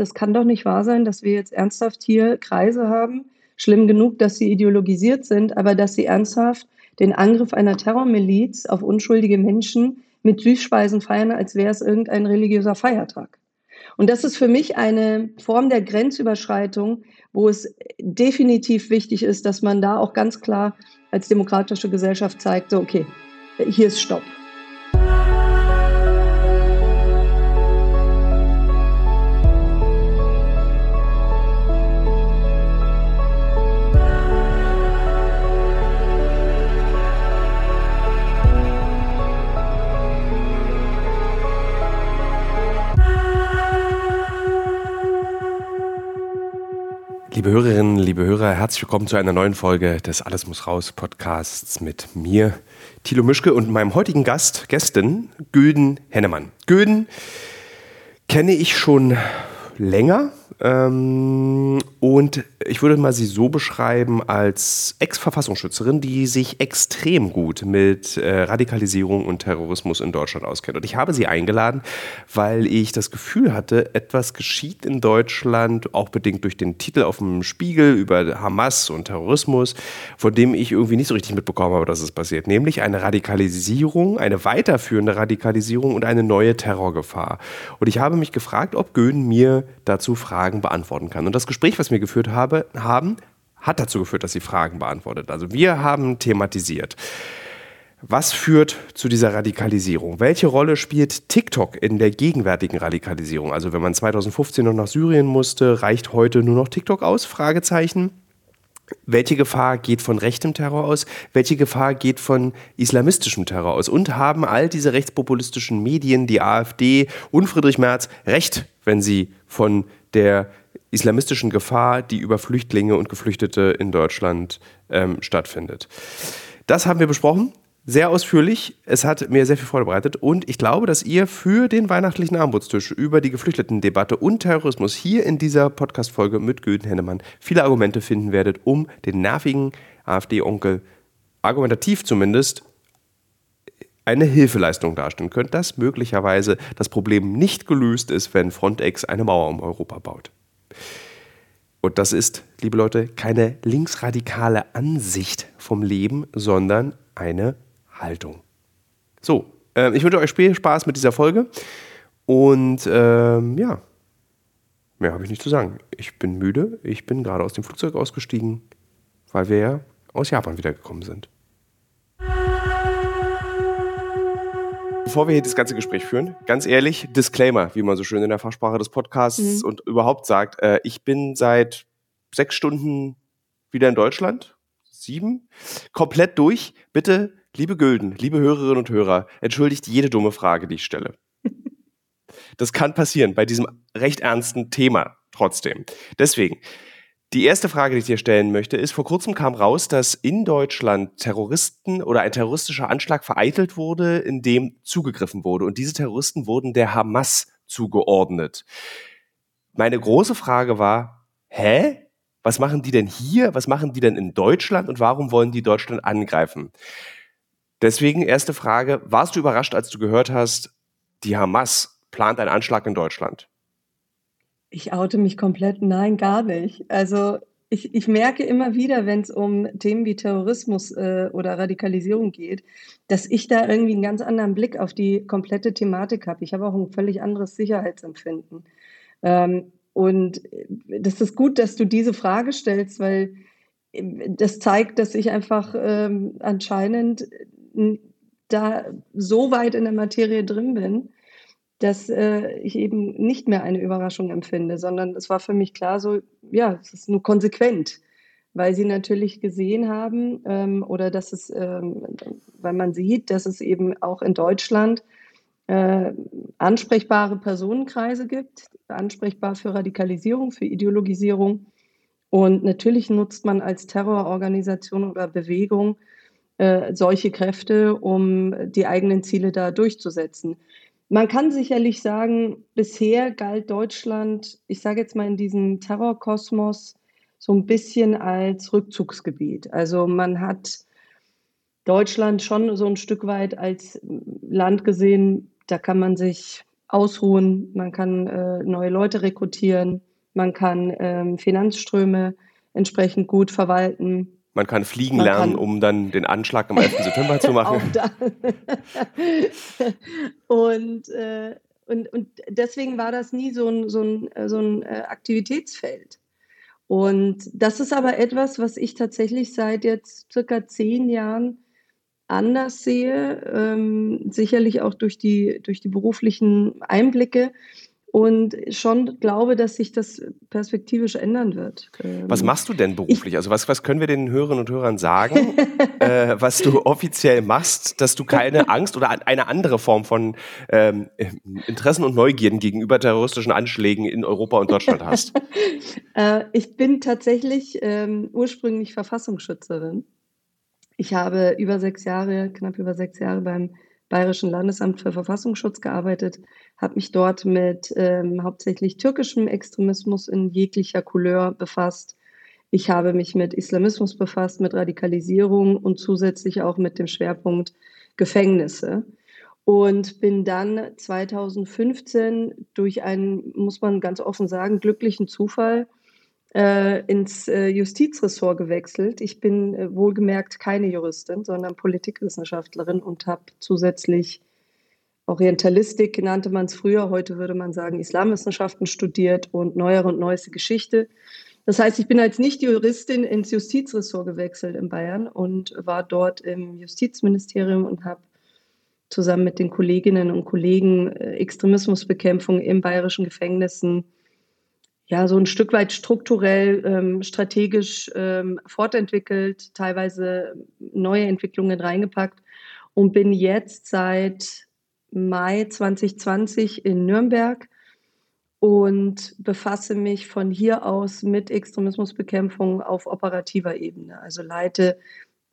das kann doch nicht wahr sein, dass wir jetzt ernsthaft hier Kreise haben, schlimm genug, dass sie ideologisiert sind, aber dass sie ernsthaft den Angriff einer Terrormiliz auf unschuldige Menschen mit Süßspeisen feiern, als wäre es irgendein religiöser Feiertag. Und das ist für mich eine Form der Grenzüberschreitung, wo es definitiv wichtig ist, dass man da auch ganz klar als demokratische Gesellschaft zeigt, okay, hier ist Stopp. Liebe Hörerinnen, liebe Hörer, herzlich willkommen zu einer neuen Folge des Alles muss raus Podcasts mit mir, Thilo Mischke und meinem heutigen Gast, Gästin, Göden Hennemann. Göden kenne ich schon länger, und ich würde mal sie so beschreiben als Ex-Verfassungsschützerin, die sich extrem gut mit äh, Radikalisierung und Terrorismus in Deutschland auskennt. Und ich habe sie eingeladen, weil ich das Gefühl hatte, etwas geschieht in Deutschland, auch bedingt durch den Titel auf dem Spiegel über Hamas und Terrorismus, von dem ich irgendwie nicht so richtig mitbekommen habe, dass es passiert. Nämlich eine Radikalisierung, eine weiterführende Radikalisierung und eine neue Terrorgefahr. Und ich habe mich gefragt, ob Göhn mir dazu Fragen Fragen beantworten kann. Und das Gespräch, was wir geführt habe, haben, hat dazu geführt, dass sie Fragen beantwortet. Also wir haben thematisiert. Was führt zu dieser Radikalisierung? Welche Rolle spielt TikTok in der gegenwärtigen Radikalisierung? Also wenn man 2015 noch nach Syrien musste, reicht heute nur noch TikTok aus? Fragezeichen. Welche Gefahr geht von rechtem Terror aus? Welche Gefahr geht von islamistischem Terror aus? Und haben all diese rechtspopulistischen Medien, die AfD und Friedrich Merz, recht, wenn sie von der islamistischen Gefahr, die über Flüchtlinge und Geflüchtete in Deutschland ähm, stattfindet. Das haben wir besprochen, sehr ausführlich. Es hat mir sehr viel Freude bereitet und ich glaube, dass ihr für den weihnachtlichen Armutstisch über die Geflüchteten-Debatte und Terrorismus hier in dieser Podcast-Folge mit Göden Hennemann viele Argumente finden werdet, um den nervigen AfD-Onkel argumentativ zumindest eine Hilfeleistung darstellen könnte, dass möglicherweise das Problem nicht gelöst ist, wenn Frontex eine Mauer um Europa baut. Und das ist, liebe Leute, keine linksradikale Ansicht vom Leben, sondern eine Haltung. So, äh, ich wünsche euch viel Spaß mit dieser Folge. Und ähm, ja, mehr habe ich nicht zu sagen. Ich bin müde. Ich bin gerade aus dem Flugzeug ausgestiegen, weil wir ja aus Japan wiedergekommen sind. Bevor wir hier das ganze Gespräch führen, ganz ehrlich, Disclaimer, wie man so schön in der Fachsprache des Podcasts mhm. und überhaupt sagt, äh, ich bin seit sechs Stunden wieder in Deutschland, sieben, komplett durch. Bitte, liebe Gülden, liebe Hörerinnen und Hörer, entschuldigt jede dumme Frage, die ich stelle. Das kann passieren bei diesem recht ernsten Thema trotzdem. Deswegen, die erste Frage, die ich dir stellen möchte, ist, vor kurzem kam raus, dass in Deutschland Terroristen oder ein terroristischer Anschlag vereitelt wurde, in dem zugegriffen wurde. Und diese Terroristen wurden der Hamas zugeordnet. Meine große Frage war, hä? Was machen die denn hier? Was machen die denn in Deutschland? Und warum wollen die Deutschland angreifen? Deswegen erste Frage, warst du überrascht, als du gehört hast, die Hamas plant einen Anschlag in Deutschland? Ich oute mich komplett. Nein, gar nicht. Also ich, ich merke immer wieder, wenn es um Themen wie Terrorismus äh, oder Radikalisierung geht, dass ich da irgendwie einen ganz anderen Blick auf die komplette Thematik habe. Ich habe auch ein völlig anderes Sicherheitsempfinden. Ähm, und das ist gut, dass du diese Frage stellst, weil äh, das zeigt, dass ich einfach ähm, anscheinend da so weit in der Materie drin bin, dass äh, ich eben nicht mehr eine Überraschung empfinde, sondern es war für mich klar, so, ja, es ist nur konsequent, weil sie natürlich gesehen haben ähm, oder dass es, ähm, weil man sieht, dass es eben auch in Deutschland äh, ansprechbare Personenkreise gibt, ansprechbar für Radikalisierung, für Ideologisierung. Und natürlich nutzt man als Terrororganisation oder Bewegung äh, solche Kräfte, um die eigenen Ziele da durchzusetzen. Man kann sicherlich sagen, bisher galt Deutschland, ich sage jetzt mal in diesem Terrorkosmos, so ein bisschen als Rückzugsgebiet. Also man hat Deutschland schon so ein Stück weit als Land gesehen, da kann man sich ausruhen, man kann äh, neue Leute rekrutieren, man kann ähm, Finanzströme entsprechend gut verwalten. Man kann fliegen man lernen, kann um dann den Anschlag am 11. September zu machen. und, äh, und, und deswegen war das nie so ein, so ein, so ein äh, Aktivitätsfeld. Und das ist aber etwas, was ich tatsächlich seit jetzt circa zehn Jahren anders sehe, ähm, sicherlich auch durch die, durch die beruflichen Einblicke und schon glaube, dass sich das perspektivisch ändern wird. Was ähm, machst du denn beruflich? also was, was können wir den Hörerinnen und Hörern sagen, äh, was du offiziell machst, dass du keine Angst oder eine andere Form von ähm, Interessen und Neugierden gegenüber terroristischen Anschlägen in Europa und Deutschland hast? äh, ich bin tatsächlich ähm, ursprünglich Verfassungsschützerin. Ich habe über sechs Jahre, knapp über sechs Jahre beim Bayerischen Landesamt für Verfassungsschutz gearbeitet, habe mich dort mit ähm, hauptsächlich türkischem Extremismus in jeglicher Couleur befasst. Ich habe mich mit Islamismus befasst, mit Radikalisierung und zusätzlich auch mit dem Schwerpunkt Gefängnisse. Und bin dann 2015 durch einen, muss man ganz offen sagen, glücklichen Zufall äh, ins äh, Justizressort gewechselt. Ich bin äh, wohlgemerkt keine Juristin, sondern Politikwissenschaftlerin und habe zusätzlich Orientalistik, nannte man es früher, heute würde man sagen Islamwissenschaften studiert und neuere und neueste Geschichte. Das heißt, ich bin als Nicht-Juristin ins Justizressort gewechselt in Bayern und war dort im Justizministerium und habe zusammen mit den Kolleginnen und Kollegen äh, Extremismusbekämpfung in bayerischen Gefängnissen ja, so ein Stück weit strukturell, ähm, strategisch ähm, fortentwickelt, teilweise neue Entwicklungen reingepackt und bin jetzt seit Mai 2020 in Nürnberg und befasse mich von hier aus mit Extremismusbekämpfung auf operativer Ebene. Also leite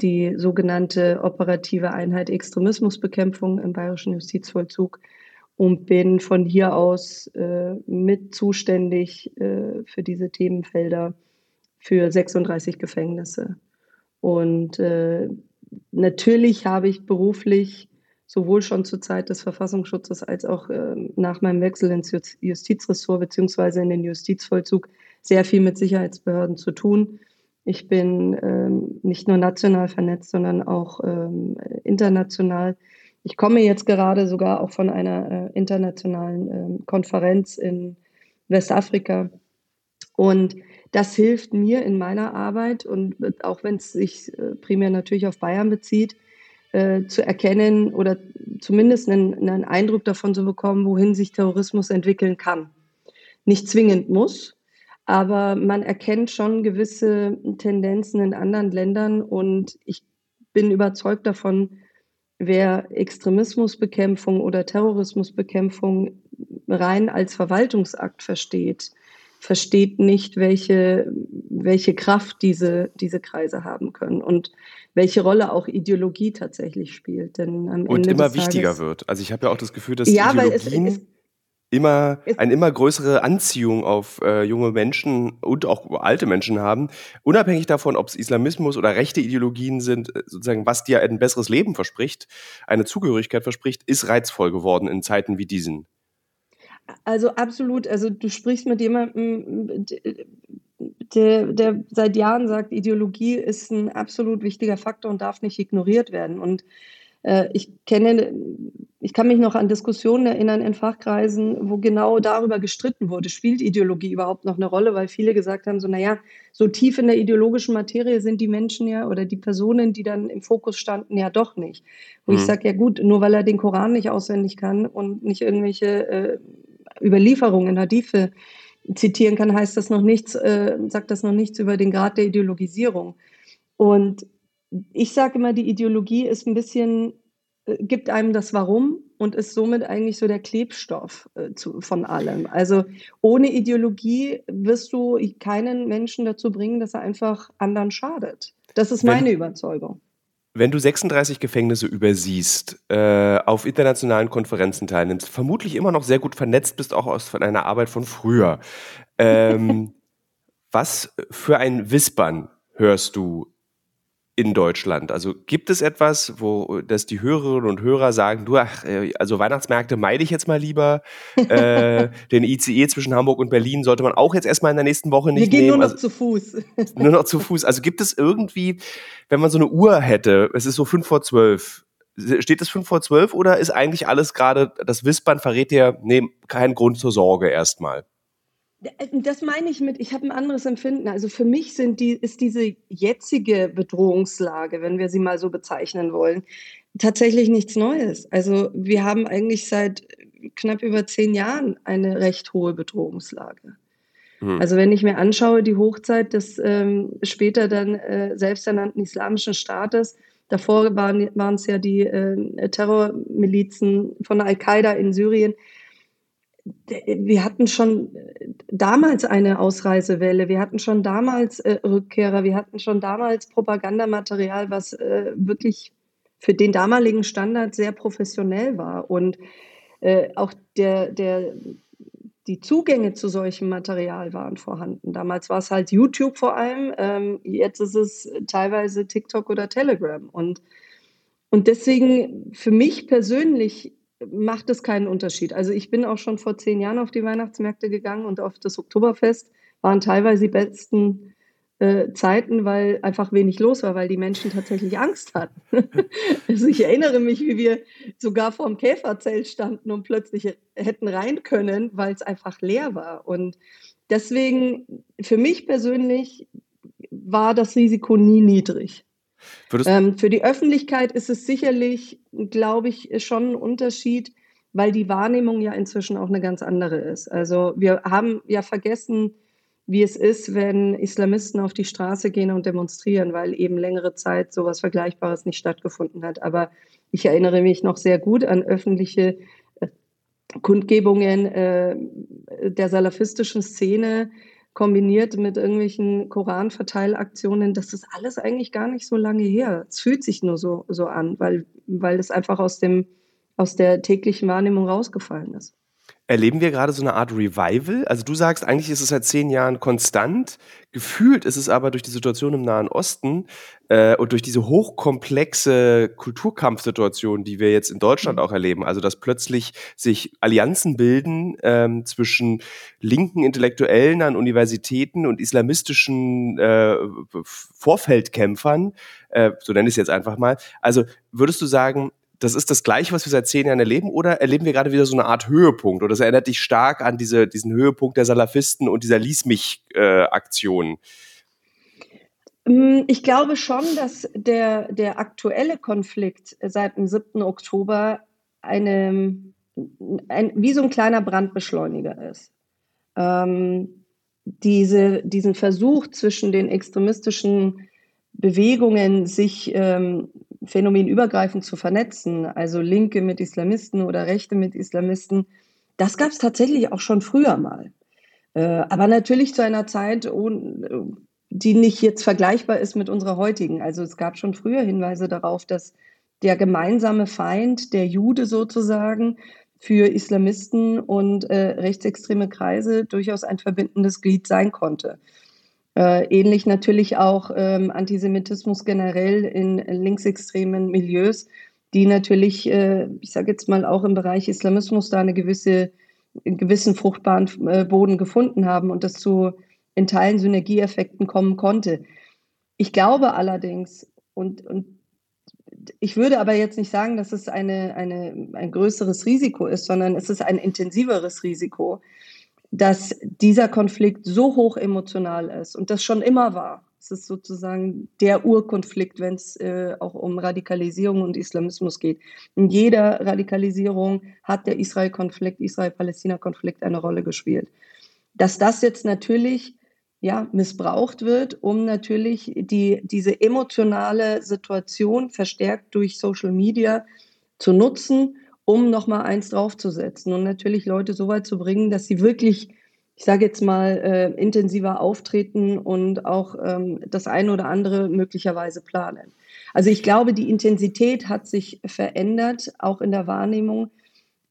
die sogenannte operative Einheit Extremismusbekämpfung im Bayerischen Justizvollzug und bin von hier aus äh, mit zuständig äh, für diese Themenfelder für 36 Gefängnisse. Und äh, natürlich habe ich beruflich sowohl schon zur Zeit des Verfassungsschutzes als auch ähm, nach meinem Wechsel ins Justizressort beziehungsweise in den Justizvollzug sehr viel mit Sicherheitsbehörden zu tun. Ich bin ähm, nicht nur national vernetzt, sondern auch ähm, international ich komme jetzt gerade sogar auch von einer äh, internationalen äh, Konferenz in Westafrika. Und das hilft mir in meiner Arbeit und auch wenn es sich äh, primär natürlich auf Bayern bezieht, äh, zu erkennen oder zumindest einen, einen Eindruck davon zu bekommen, wohin sich Terrorismus entwickeln kann. Nicht zwingend muss, aber man erkennt schon gewisse Tendenzen in anderen Ländern und ich bin überzeugt davon, wer Extremismusbekämpfung oder Terrorismusbekämpfung rein als Verwaltungsakt versteht, versteht nicht, welche, welche Kraft diese, diese Kreise haben können und welche Rolle auch Ideologie tatsächlich spielt. Denn am und Ende immer wichtiger Tages, wird. Also ich habe ja auch das Gefühl, dass ja, Ideologien es, es, immer eine immer größere Anziehung auf äh, junge Menschen und auch alte Menschen haben, unabhängig davon, ob es Islamismus oder rechte Ideologien sind, äh, sozusagen, was dir ein besseres Leben verspricht, eine Zugehörigkeit verspricht, ist reizvoll geworden in Zeiten wie diesen. Also absolut. Also du sprichst mit jemandem, der, der seit Jahren sagt, Ideologie ist ein absolut wichtiger Faktor und darf nicht ignoriert werden. Und ich kenne, ich kann mich noch an Diskussionen erinnern in Fachkreisen, wo genau darüber gestritten wurde, spielt Ideologie überhaupt noch eine Rolle, weil viele gesagt haben, so, naja, so tief in der ideologischen Materie sind die Menschen ja oder die Personen, die dann im Fokus standen, ja doch nicht. Wo mhm. ich sage, ja gut, nur weil er den Koran nicht auswendig kann und nicht irgendwelche äh, Überlieferungen, Hadithe zitieren kann, heißt das noch nichts, äh, sagt das noch nichts über den Grad der Ideologisierung. Und ich sage immer, die Ideologie ist ein bisschen, äh, gibt einem das Warum und ist somit eigentlich so der Klebstoff äh, zu, von allem. Also ohne Ideologie wirst du keinen Menschen dazu bringen, dass er einfach anderen schadet. Das ist meine wenn, Überzeugung. Wenn du 36 Gefängnisse übersiehst, äh, auf internationalen Konferenzen teilnimmst, vermutlich immer noch sehr gut vernetzt bist, auch aus von einer Arbeit von früher. Ähm, was für ein Wispern hörst du in Deutschland? Also gibt es etwas, wo dass die Hörerinnen und Hörer sagen, du, ach, äh, also Weihnachtsmärkte meide ich jetzt mal lieber. äh, den ICE zwischen Hamburg und Berlin sollte man auch jetzt erstmal in der nächsten Woche nicht Wir gehen nehmen. nur noch also, zu Fuß. nur noch zu Fuß. Also gibt es irgendwie, wenn man so eine Uhr hätte, es ist so fünf vor zwölf, steht es fünf vor zwölf oder ist eigentlich alles gerade, das Wispern verrät dir, nee, kein Grund zur Sorge erstmal? Äh, das meine ich mit, ich habe ein anderes Empfinden. Also für mich sind die, ist diese jetzige Bedrohungslage, wenn wir sie mal so bezeichnen wollen, tatsächlich nichts Neues. Also wir haben eigentlich seit knapp über zehn Jahren eine recht hohe Bedrohungslage. Hm. Also wenn ich mir anschaue, die Hochzeit des ähm, später dann äh, selbsternannten Islamischen Staates, davor waren es ja die äh, Terrormilizen von Al-Qaida in Syrien, wir hatten schon damals eine Ausreisewelle, wir hatten schon damals äh, Rückkehrer, wir hatten schon damals Propagandamaterial, was äh, wirklich für den damaligen Standard sehr professionell war. Und äh, auch der, der, die Zugänge zu solchem Material waren vorhanden. Damals war es halt YouTube vor allem, ähm, jetzt ist es teilweise TikTok oder Telegram. Und, und deswegen für mich persönlich macht es keinen Unterschied. Also ich bin auch schon vor zehn Jahren auf die Weihnachtsmärkte gegangen und auf das Oktoberfest waren teilweise die besten äh, Zeiten, weil einfach wenig los war, weil die Menschen tatsächlich Angst hatten. also ich erinnere mich, wie wir sogar vor dem Käferzelt standen und plötzlich hätten rein können, weil es einfach leer war. Und deswegen, für mich persönlich, war das Risiko nie niedrig. Ähm, für die Öffentlichkeit ist es sicherlich, glaube ich, schon ein Unterschied, weil die Wahrnehmung ja inzwischen auch eine ganz andere ist. Also wir haben ja vergessen, wie es ist, wenn Islamisten auf die Straße gehen und demonstrieren, weil eben längere Zeit sowas Vergleichbares nicht stattgefunden hat. Aber ich erinnere mich noch sehr gut an öffentliche äh, Kundgebungen äh, der salafistischen Szene, kombiniert mit irgendwelchen Koranverteilaktionen, das ist alles eigentlich gar nicht so lange her. Es fühlt sich nur so, so an, weil, weil es einfach aus, dem, aus der täglichen Wahrnehmung rausgefallen ist. Erleben wir gerade so eine Art Revival? Also du sagst, eigentlich ist es seit zehn Jahren konstant. Gefühlt ist es aber durch die Situation im Nahen Osten äh, und durch diese hochkomplexe Kulturkampfsituation, die wir jetzt in Deutschland mhm. auch erleben, also dass plötzlich sich Allianzen bilden ähm, zwischen linken Intellektuellen an Universitäten und islamistischen äh, Vorfeldkämpfern, äh, so nenne ich es jetzt einfach mal. Also würdest du sagen, das ist das Gleiche, was wir seit zehn Jahren erleben, oder erleben wir gerade wieder so eine Art Höhepunkt? Oder das erinnert dich stark an diese, diesen Höhepunkt der Salafisten und dieser Lies mich-Aktion? Äh, ich glaube schon, dass der, der aktuelle Konflikt seit dem 7. Oktober eine, ein, wie so ein kleiner Brandbeschleuniger ist. Ähm, diese, diesen Versuch zwischen den extremistischen Bewegungen, sich ähm, phänomenübergreifend zu vernetzen, also Linke mit Islamisten oder Rechte mit Islamisten, das gab es tatsächlich auch schon früher mal. Äh, aber natürlich zu einer Zeit, die nicht jetzt vergleichbar ist mit unserer heutigen. Also es gab schon früher Hinweise darauf, dass der gemeinsame Feind, der Jude sozusagen, für Islamisten und äh, rechtsextreme Kreise durchaus ein verbindendes Glied sein konnte. Äh, ähnlich natürlich auch ähm, Antisemitismus generell in linksextremen Milieus, die natürlich, äh, ich sage jetzt mal auch im Bereich Islamismus da eine gewisse, einen gewissen fruchtbaren äh, Boden gefunden haben und das zu in Teilen Synergieeffekten kommen konnte. Ich glaube allerdings, und, und ich würde aber jetzt nicht sagen, dass es eine, eine, ein größeres Risiko ist, sondern es ist ein intensiveres Risiko, dass dieser Konflikt so hoch emotional ist und das schon immer war. Es ist sozusagen der Urkonflikt, wenn es äh, auch um Radikalisierung und Islamismus geht. In jeder Radikalisierung hat der Israel-Konflikt, Israel-Palästina-Konflikt eine Rolle gespielt. Dass das jetzt natürlich ja, missbraucht wird, um natürlich die, diese emotionale Situation verstärkt durch Social Media zu nutzen um nochmal eins draufzusetzen und natürlich Leute so weit zu bringen, dass sie wirklich, ich sage jetzt mal, äh, intensiver auftreten und auch ähm, das eine oder andere möglicherweise planen. Also ich glaube, die Intensität hat sich verändert, auch in der Wahrnehmung.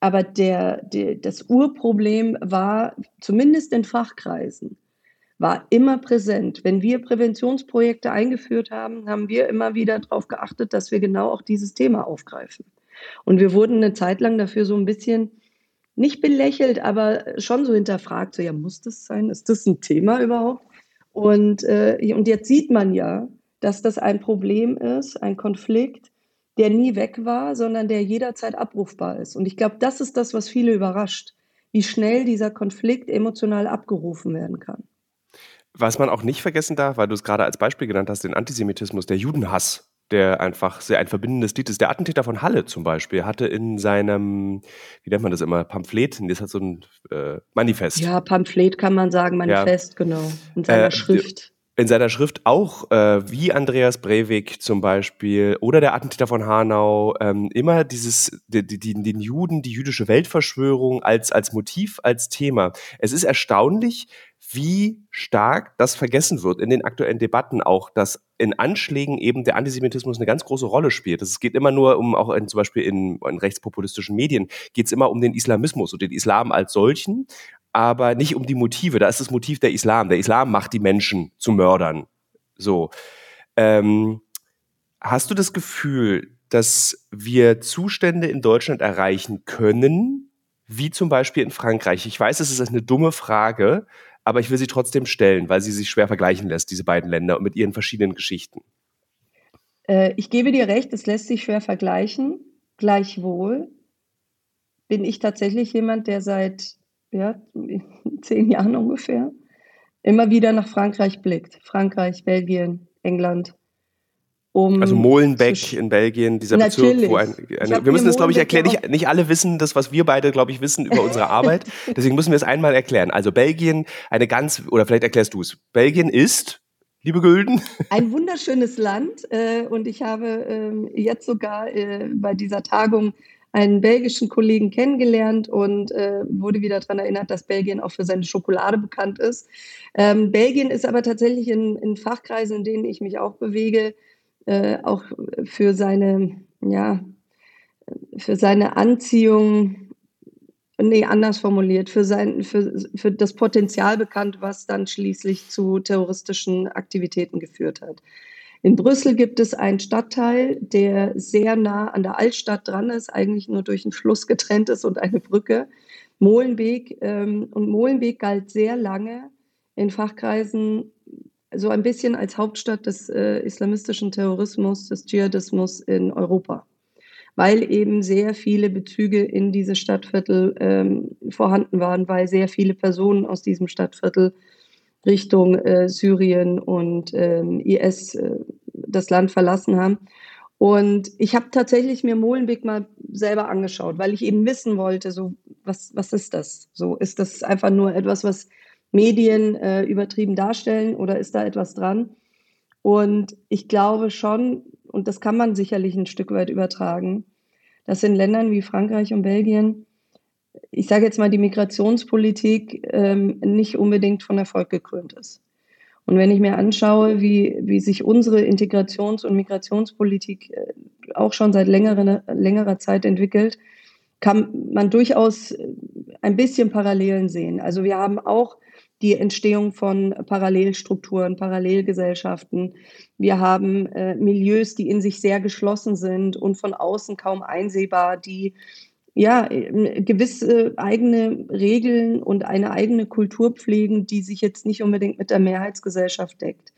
Aber der, der, das Urproblem war, zumindest in Fachkreisen, war immer präsent. Wenn wir Präventionsprojekte eingeführt haben, haben wir immer wieder darauf geachtet, dass wir genau auch dieses Thema aufgreifen. Und wir wurden eine Zeit lang dafür so ein bisschen nicht belächelt, aber schon so hinterfragt, so ja, muss das sein? Ist das ein Thema überhaupt? Und, äh, und jetzt sieht man ja, dass das ein Problem ist, ein Konflikt, der nie weg war, sondern der jederzeit abrufbar ist. Und ich glaube, das ist das, was viele überrascht, wie schnell dieser Konflikt emotional abgerufen werden kann. Was man auch nicht vergessen darf, weil du es gerade als Beispiel genannt hast, den Antisemitismus, der Judenhass, der einfach sehr ein verbindendes Lied ist. Der Attentäter von Halle zum Beispiel hatte in seinem, wie nennt man das immer, Pamphlet, das hat so ein äh, Manifest. Ja, Pamphlet kann man sagen, Manifest, ja. genau, in seiner äh, Schrift in seiner Schrift auch, äh, wie Andreas Breivik zum Beispiel oder der Attentäter von Hanau, ähm, immer dieses, die, die, den Juden, die jüdische Weltverschwörung als, als Motiv, als Thema. Es ist erstaunlich, wie stark das vergessen wird in den aktuellen Debatten auch, dass in Anschlägen eben der Antisemitismus eine ganz große Rolle spielt. Es geht immer nur um, auch in, zum Beispiel in, in rechtspopulistischen Medien, geht es immer um den Islamismus und den Islam als solchen, aber nicht um die Motive. Da ist das Motiv der Islam. Der Islam macht die Menschen zu Mördern. So. Ähm, hast du das Gefühl, dass wir Zustände in Deutschland erreichen können, wie zum Beispiel in Frankreich? Ich weiß, es ist eine dumme Frage, aber ich will sie trotzdem stellen, weil sie sich schwer vergleichen lässt, diese beiden Länder, mit ihren verschiedenen Geschichten. Äh, ich gebe dir recht, es lässt sich schwer vergleichen. Gleichwohl bin ich tatsächlich jemand, der seit ja, zehn Jahren ungefähr, immer wieder nach Frankreich blickt. Frankreich, Belgien, England. Um also Molenbeek in Belgien, dieser Bezirk, wo ein, eine, wir müssen das, glaube ich, erklären. Nicht, nicht alle wissen das, was wir beide, glaube ich, wissen über unsere Arbeit. Deswegen müssen wir es einmal erklären. Also Belgien, eine ganz, oder vielleicht erklärst du es. Belgien ist, liebe Gülden. Ein wunderschönes Land äh, und ich habe äh, jetzt sogar äh, bei dieser Tagung einen belgischen Kollegen kennengelernt und äh, wurde wieder daran erinnert, dass Belgien auch für seine Schokolade bekannt ist. Ähm, Belgien ist aber tatsächlich in, in, Fachkreisen, in denen ich mich auch bewege, äh, auch für seine, ja, für seine Anziehung, nee, anders formuliert, für, sein, für, für das Potenzial bekannt, was dann schließlich zu terroristischen Aktivitäten geführt hat. In Brüssel gibt es einen Stadtteil, der sehr nah an der Altstadt dran ist, eigentlich nur durch einen Fluss getrennt ist und eine Brücke. Molenbeek. Ähm, und Molenbeek galt sehr lange in Fachkreisen so ein bisschen als Hauptstadt des äh, islamistischen Terrorismus, des Dschihadismus in Europa, weil eben sehr viele Bezüge in diese Stadtviertel ähm, vorhanden waren, weil sehr viele Personen aus diesem Stadtviertel Richtung äh, Syrien und ähm, IS äh, das Land verlassen haben. Und ich habe tatsächlich mir Molenbeek mal selber angeschaut, weil ich eben wissen wollte, so was, was ist das? So ist das einfach nur etwas, was Medien äh, übertrieben darstellen oder ist da etwas dran? Und ich glaube schon, und das kann man sicherlich ein Stück weit übertragen, dass in Ländern wie Frankreich und Belgien ich sage jetzt mal, die Migrationspolitik ähm, nicht unbedingt von Erfolg gekrönt ist. Und wenn ich mir anschaue, wie, wie sich unsere Integrations- und Migrationspolitik äh, auch schon seit längerer, längerer Zeit entwickelt, kann man durchaus ein bisschen Parallelen sehen. Also wir haben auch die Entstehung von Parallelstrukturen, Parallelgesellschaften. Wir haben äh, Milieus, die in sich sehr geschlossen sind und von außen kaum einsehbar, die ja, ähm, gewisse eigene Regeln und eine eigene Kultur pflegen, die sich jetzt nicht unbedingt mit der Mehrheitsgesellschaft deckt.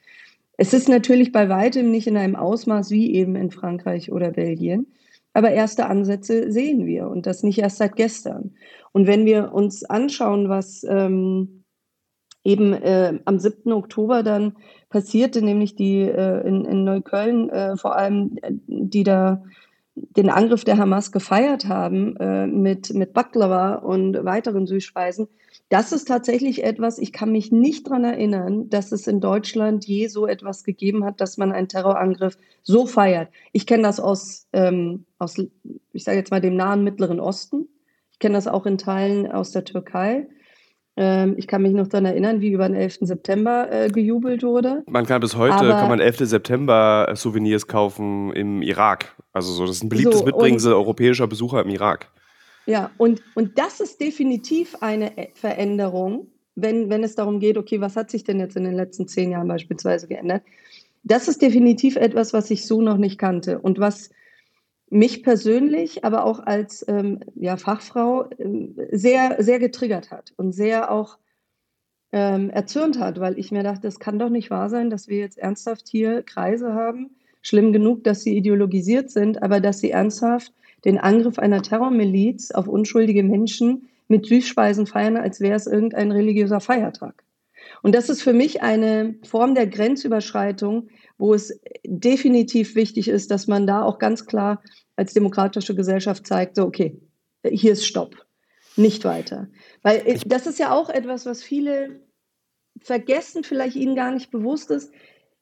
Es ist natürlich bei weitem nicht in einem Ausmaß wie eben in Frankreich oder Belgien, aber erste Ansätze sehen wir und das nicht erst seit gestern. Und wenn wir uns anschauen, was ähm, eben äh, am 7. Oktober dann passierte, nämlich die äh, in, in Neukölln äh, vor allem, äh, die da den Angriff der Hamas gefeiert haben äh, mit, mit Baklava und weiteren Süßspeisen, das ist tatsächlich etwas, ich kann mich nicht daran erinnern, dass es in Deutschland je so etwas gegeben hat, dass man einen Terrorangriff so feiert. Ich kenne das aus, ähm, aus ich sage jetzt mal, dem nahen Mittleren Osten. Ich kenne das auch in Teilen aus der Türkei. Ähm, ich kann mich noch daran erinnern, wie über den 11. September äh, gejubelt wurde. Man kann bis heute, Aber, kann man 11. September äh, Souvenirs kaufen im Irak. Also so, das ist ein beliebtes so, Mitbringsel europäischer Besucher im Irak. Ja, und, und das ist definitiv eine Veränderung, wenn, wenn es darum geht, okay, was hat sich denn jetzt in den letzten zehn Jahren beispielsweise geändert? Das ist definitiv etwas, was ich so noch nicht kannte und was mich persönlich, aber auch als ähm, ja, Fachfrau ähm, sehr, sehr getriggert hat und sehr auch ähm, erzürnt hat, weil ich mir dachte, es kann doch nicht wahr sein, dass wir jetzt ernsthaft hier Kreise haben. Schlimm genug, dass sie ideologisiert sind, aber dass sie ernsthaft den Angriff einer Terrormiliz auf unschuldige Menschen mit Süßspeisen feiern, als wäre es irgendein religiöser Feiertag. Und das ist für mich eine Form der Grenzüberschreitung, wo es definitiv wichtig ist, dass man da auch ganz klar als demokratische Gesellschaft zeigt, so, okay, hier ist Stopp, nicht weiter. Weil äh, das ist ja auch etwas, was viele vergessen, vielleicht ihnen gar nicht bewusst ist.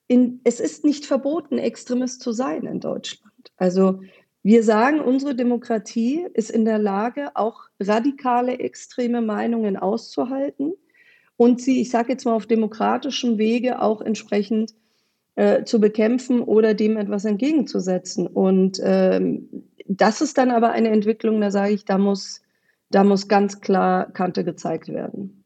In, es ist nicht verboten, Extremist zu sein in Deutschland. Also wir sagen, unsere Demokratie ist in der Lage, auch radikale extreme Meinungen auszuhalten und sie, ich sage jetzt mal, auf demokratischem Wege auch entsprechend äh, zu bekämpfen oder dem etwas entgegenzusetzen. Und ähm, das ist dann aber eine Entwicklung, da sage ich, da muss, da muss ganz klar Kante gezeigt werden.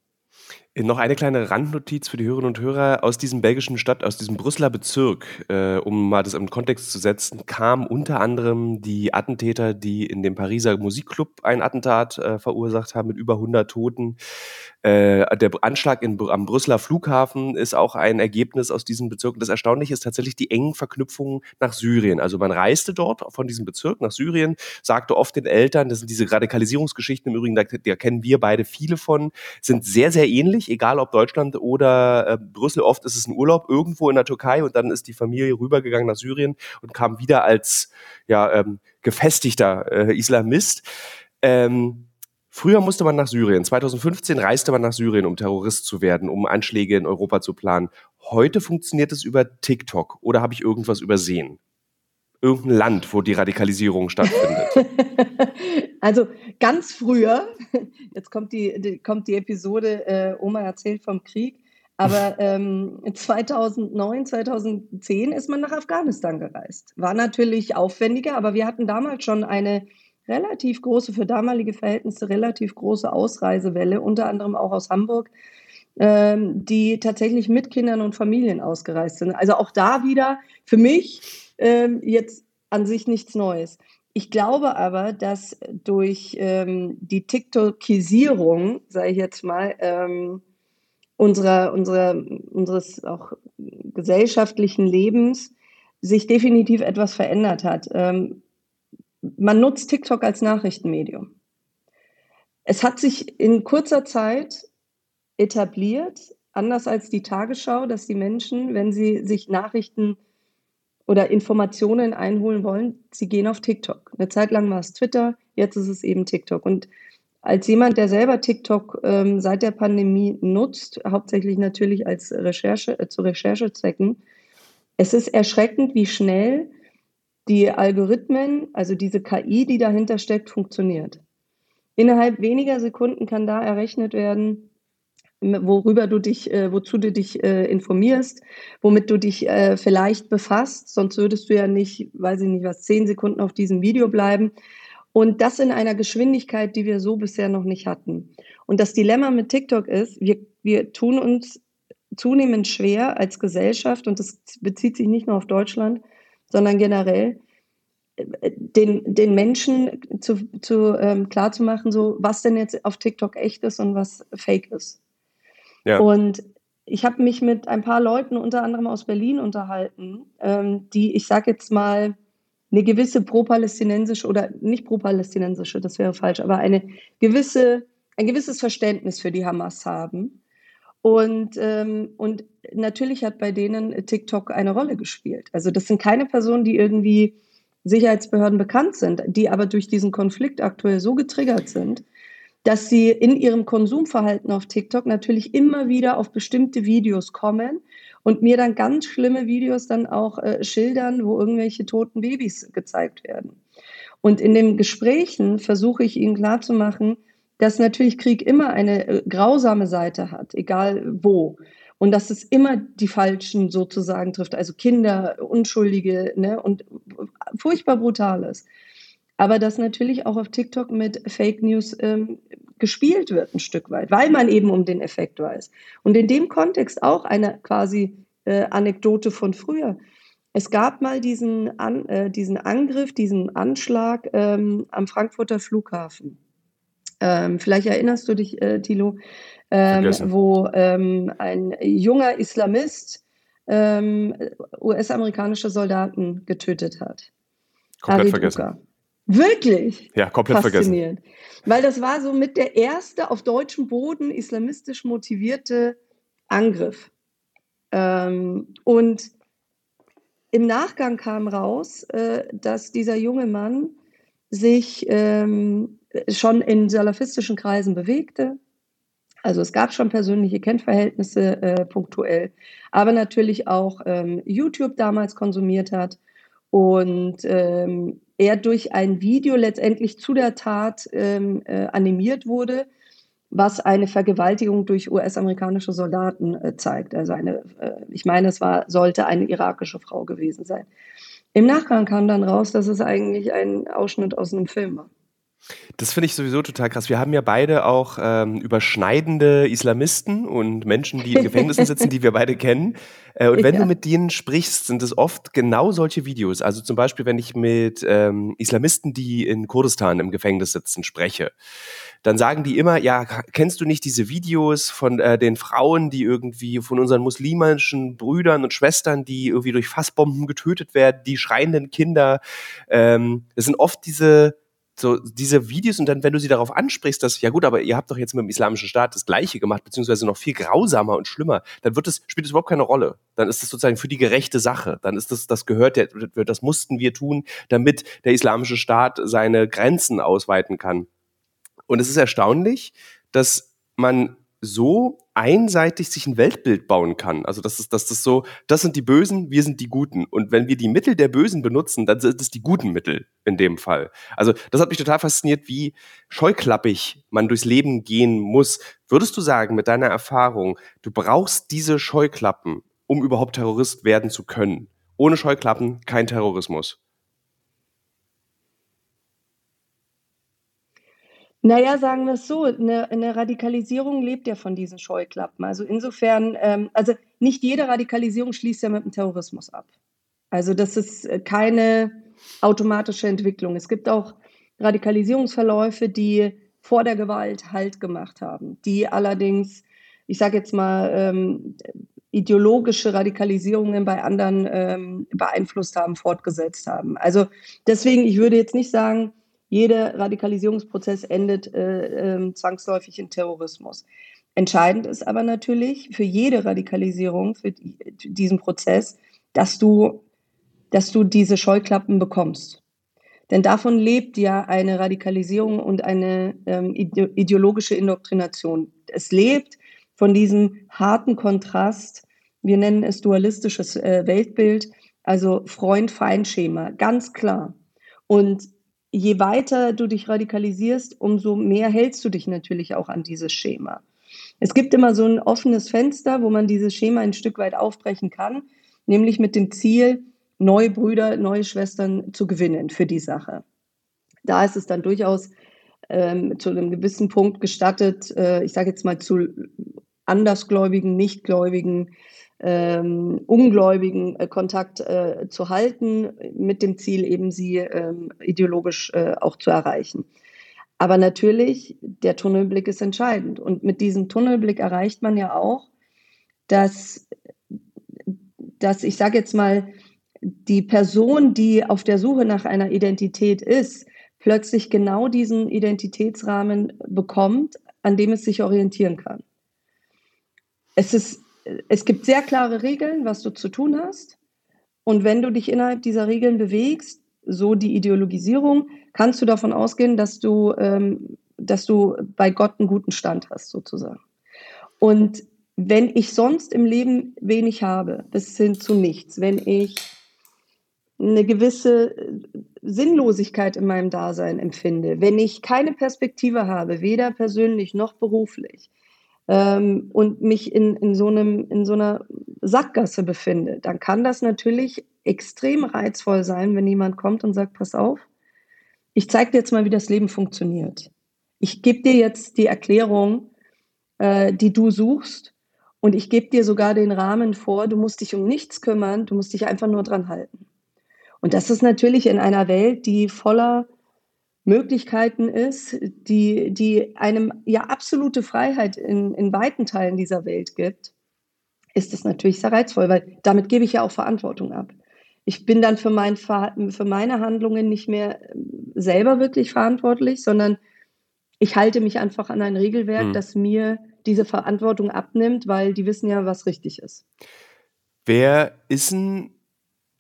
Noch eine kleine Randnotiz für die Hörerinnen und Hörer. Aus diesem belgischen Stadt, aus diesem Brüsseler Bezirk, äh, um mal das im Kontext zu setzen, kamen unter anderem die Attentäter, die in dem Pariser Musikclub ein Attentat äh, verursacht haben mit über 100 Toten. Äh, der Anschlag in, am Brüsseler Flughafen ist auch ein Ergebnis aus diesem Bezirk. Und das Erstaunliche ist tatsächlich die engen Verknüpfungen nach Syrien. Also man reiste dort von diesem Bezirk nach Syrien, sagte oft den Eltern, das sind diese Radikalisierungsgeschichten im Übrigen, da, da kennen wir beide viele von, sind sehr, sehr ähnlich, egal ob Deutschland oder äh, Brüssel. Oft ist es ein Urlaub irgendwo in der Türkei und dann ist die Familie rübergegangen nach Syrien und kam wieder als ja, ähm, gefestigter äh, Islamist. Ähm, Früher musste man nach Syrien. 2015 reiste man nach Syrien, um Terrorist zu werden, um Anschläge in Europa zu planen. Heute funktioniert es über TikTok. Oder habe ich irgendwas übersehen? Irgendein Land, wo die Radikalisierung stattfindet. also ganz früher, jetzt kommt die, die kommt die Episode, äh, Oma erzählt vom Krieg, aber ähm, 2009, 2010 ist man nach Afghanistan gereist. War natürlich aufwendiger, aber wir hatten damals schon eine relativ große, für damalige Verhältnisse relativ große Ausreisewelle, unter anderem auch aus Hamburg, ähm, die tatsächlich mit Kindern und Familien ausgereist sind. Also auch da wieder für mich ähm, jetzt an sich nichts Neues. Ich glaube aber, dass durch ähm, die TikTokisierung, sage ich jetzt mal, ähm, unserer, unserer, unseres auch gesellschaftlichen Lebens sich definitiv etwas verändert hat. Ähm, man nutzt TikTok als Nachrichtenmedium. Es hat sich in kurzer Zeit etabliert, anders als die Tagesschau, dass die Menschen, wenn sie sich Nachrichten oder Informationen einholen wollen, sie gehen auf TikTok. Eine Zeit lang war es Twitter, jetzt ist es eben TikTok. Und als jemand, der selber TikTok ähm, seit der Pandemie nutzt, hauptsächlich natürlich als Recherche, äh, zu Recherchezwecken, es ist erschreckend, wie schnell die Algorithmen, also diese KI, die dahinter steckt, funktioniert. Innerhalb weniger Sekunden kann da errechnet werden, worüber du dich, äh, wozu du dich äh, informierst, womit du dich äh, vielleicht befasst, sonst würdest du ja nicht, weiß ich nicht was, zehn Sekunden auf diesem Video bleiben. Und das in einer Geschwindigkeit, die wir so bisher noch nicht hatten. Und das Dilemma mit TikTok ist, wir, wir tun uns zunehmend schwer als Gesellschaft, und das bezieht sich nicht nur auf Deutschland, sondern generell äh, den, den Menschen zu, zu ähm, klar zu machen, so was denn jetzt auf TikTok echt ist und was fake ist. Ja. Und ich habe mich mit ein paar Leuten, unter anderem aus Berlin, unterhalten, ähm, die, ich sage jetzt mal, eine gewisse pro-palästinensische oder nicht pro-palästinensische, das wäre falsch, aber eine gewisse, ein gewisses Verständnis für die Hamas haben. Und, ähm, und natürlich hat bei denen TikTok eine Rolle gespielt. Also das sind keine Personen, die irgendwie Sicherheitsbehörden bekannt sind, die aber durch diesen Konflikt aktuell so getriggert sind, dass sie in ihrem Konsumverhalten auf TikTok natürlich immer wieder auf bestimmte Videos kommen und mir dann ganz schlimme Videos dann auch äh, schildern, wo irgendwelche toten Babys gezeigt werden. Und in den Gesprächen versuche ich ihnen klarzumachen, dass natürlich Krieg immer eine äh, grausame Seite hat, egal wo. Und dass es immer die Falschen sozusagen trifft, also Kinder, Unschuldige ne, und furchtbar Brutales. Aber dass natürlich auch auf TikTok mit Fake News ähm, gespielt wird, ein Stück weit, weil man eben um den Effekt weiß. Und in dem Kontext auch eine quasi äh, Anekdote von früher. Es gab mal diesen, An, äh, diesen Angriff, diesen Anschlag ähm, am Frankfurter Flughafen. Ähm, vielleicht erinnerst du dich, äh, Thilo, ähm, wo ähm, ein junger Islamist ähm, US-amerikanische Soldaten getötet hat. Komplett Harid vergessen. Uka. Wirklich? Ja, komplett vergessen. Weil das war so mit der erste auf deutschem Boden islamistisch motivierte Angriff. Ähm, und im Nachgang kam raus, äh, dass dieser junge Mann sich ähm, schon in salafistischen Kreisen bewegte. Also es gab schon persönliche Kennverhältnisse äh, punktuell, aber natürlich auch ähm, YouTube damals konsumiert hat und ähm, er durch ein Video letztendlich zu der Tat ähm, äh, animiert wurde, was eine Vergewaltigung durch US-amerikanische Soldaten äh, zeigt. Also eine, äh, ich meine, es war, sollte eine irakische Frau gewesen sein. Im Nachgang kam dann raus, dass es eigentlich ein Ausschnitt aus einem Film war. Das finde ich sowieso total krass. Wir haben ja beide auch ähm, überschneidende Islamisten und Menschen, die in Gefängnissen sitzen, die wir beide kennen. Äh, und wenn ja. du mit denen sprichst, sind es oft genau solche Videos. Also zum Beispiel, wenn ich mit ähm, Islamisten, die in Kurdistan im Gefängnis sitzen, spreche, dann sagen die immer, ja, kennst du nicht diese Videos von äh, den Frauen, die irgendwie von unseren muslimischen Brüdern und Schwestern, die irgendwie durch Fassbomben getötet werden, die schreienden Kinder. Ähm, das sind oft diese so diese Videos und dann, wenn du sie darauf ansprichst, dass, ja gut, aber ihr habt doch jetzt mit dem Islamischen Staat das Gleiche gemacht, beziehungsweise noch viel grausamer und schlimmer, dann wird es, spielt es überhaupt keine Rolle. Dann ist es sozusagen für die gerechte Sache. Dann ist das, das gehört, das mussten wir tun, damit der Islamische Staat seine Grenzen ausweiten kann. Und es ist erstaunlich, dass man so einseitig sich ein Weltbild bauen kann. Also das ist, das so, das sind die Bösen, wir sind die Guten. Und wenn wir die Mittel der Bösen benutzen, dann sind es die guten Mittel in dem Fall. Also das hat mich total fasziniert, wie scheuklappig man durchs Leben gehen muss. Würdest du sagen, mit deiner Erfahrung, du brauchst diese Scheuklappen, um überhaupt Terrorist werden zu können? Ohne Scheuklappen kein Terrorismus. Naja, sagen wir es so, eine, eine Radikalisierung lebt ja von diesen Scheuklappen. Also insofern, ähm, also nicht jede Radikalisierung schließt ja mit dem Terrorismus ab. Also das ist äh, keine automatische Entwicklung. Es gibt auch Radikalisierungsverläufe, die vor der Gewalt Halt gemacht haben, die allerdings, ich sage jetzt mal, ähm, ideologische Radikalisierungen bei anderen ähm, beeinflusst haben, fortgesetzt haben. Also deswegen, ich würde jetzt nicht sagen, jeder Radikalisierungsprozess endet äh, äh, zwangsläufig in Terrorismus. Entscheidend ist aber natürlich für jede Radikalisierung, für die, diesen Prozess, dass du, dass du diese Scheuklappen bekommst. Denn davon lebt ja eine Radikalisierung und eine ähm, ideologische Indoktrination. Es lebt von diesem harten Kontrast, wir nennen es dualistisches äh, Weltbild, also Freund-Feind-Schema, ganz klar. Und je weiter du dich radikalisierst, umso mehr hältst du dich natürlich auch an dieses Schema. Es gibt immer so ein offenes Fenster, wo man dieses Schema ein Stück weit aufbrechen kann, nämlich mit dem Ziel, neue Brüder, neue Schwestern zu gewinnen für die Sache. Da ist es dann durchaus ähm, zu einem gewissen Punkt gestattet, äh, ich sage jetzt mal zu andersgläubigen, nichtgläubigen ähm, ungläubigen äh, Kontakt äh, zu halten, mit dem Ziel eben sie ähm, ideologisch äh, auch zu erreichen. Aber natürlich, der Tunnelblick ist entscheidend. Und mit diesem Tunnelblick erreicht man ja auch, dass, dass ich sage jetzt mal, die Person, die auf der Suche nach einer Identität ist, plötzlich genau diesen Identitätsrahmen bekommt, an dem es sich orientieren kann. Es ist es gibt sehr klare Regeln, was du zu tun hast. Und wenn du dich innerhalb dieser Regeln bewegst, so die Ideologisierung, kannst du davon ausgehen, dass du, ähm, dass du bei Gott einen guten Stand hast, sozusagen. Und wenn ich sonst im Leben wenig habe, bis hin zu nichts, wenn ich eine gewisse Sinnlosigkeit in meinem Dasein empfinde, wenn ich keine Perspektive habe, weder persönlich noch beruflich, ähm, und mich in, in, so einem, in so einer Sackgasse befinde, dann kann das natürlich extrem reizvoll sein, wenn jemand kommt und sagt, pass auf, ich zeige dir jetzt mal, wie das Leben funktioniert. ich gebe dir jetzt die Erklärung, äh, die du suchst und ich gebe dir sogar den Rahmen vor, du musst dich um nichts kümmern, du musst dich einfach nur dran halten. Und das ist natürlich in einer Welt, die voller Möglichkeiten ist, die, die einem ja absolute Freiheit in, in weiten Teilen dieser Welt gibt, ist es natürlich sehr reizvoll, weil damit gebe ich ja auch Verantwortung ab. Ich bin dann für, mein, für meine Handlungen nicht mehr ähm, selber wirklich verantwortlich, sondern ich halte mich einfach an ein Regelwerk, hm. das mir diese Verantwortung abnimmt, weil die wissen ja, was richtig ist. Wer ist denn,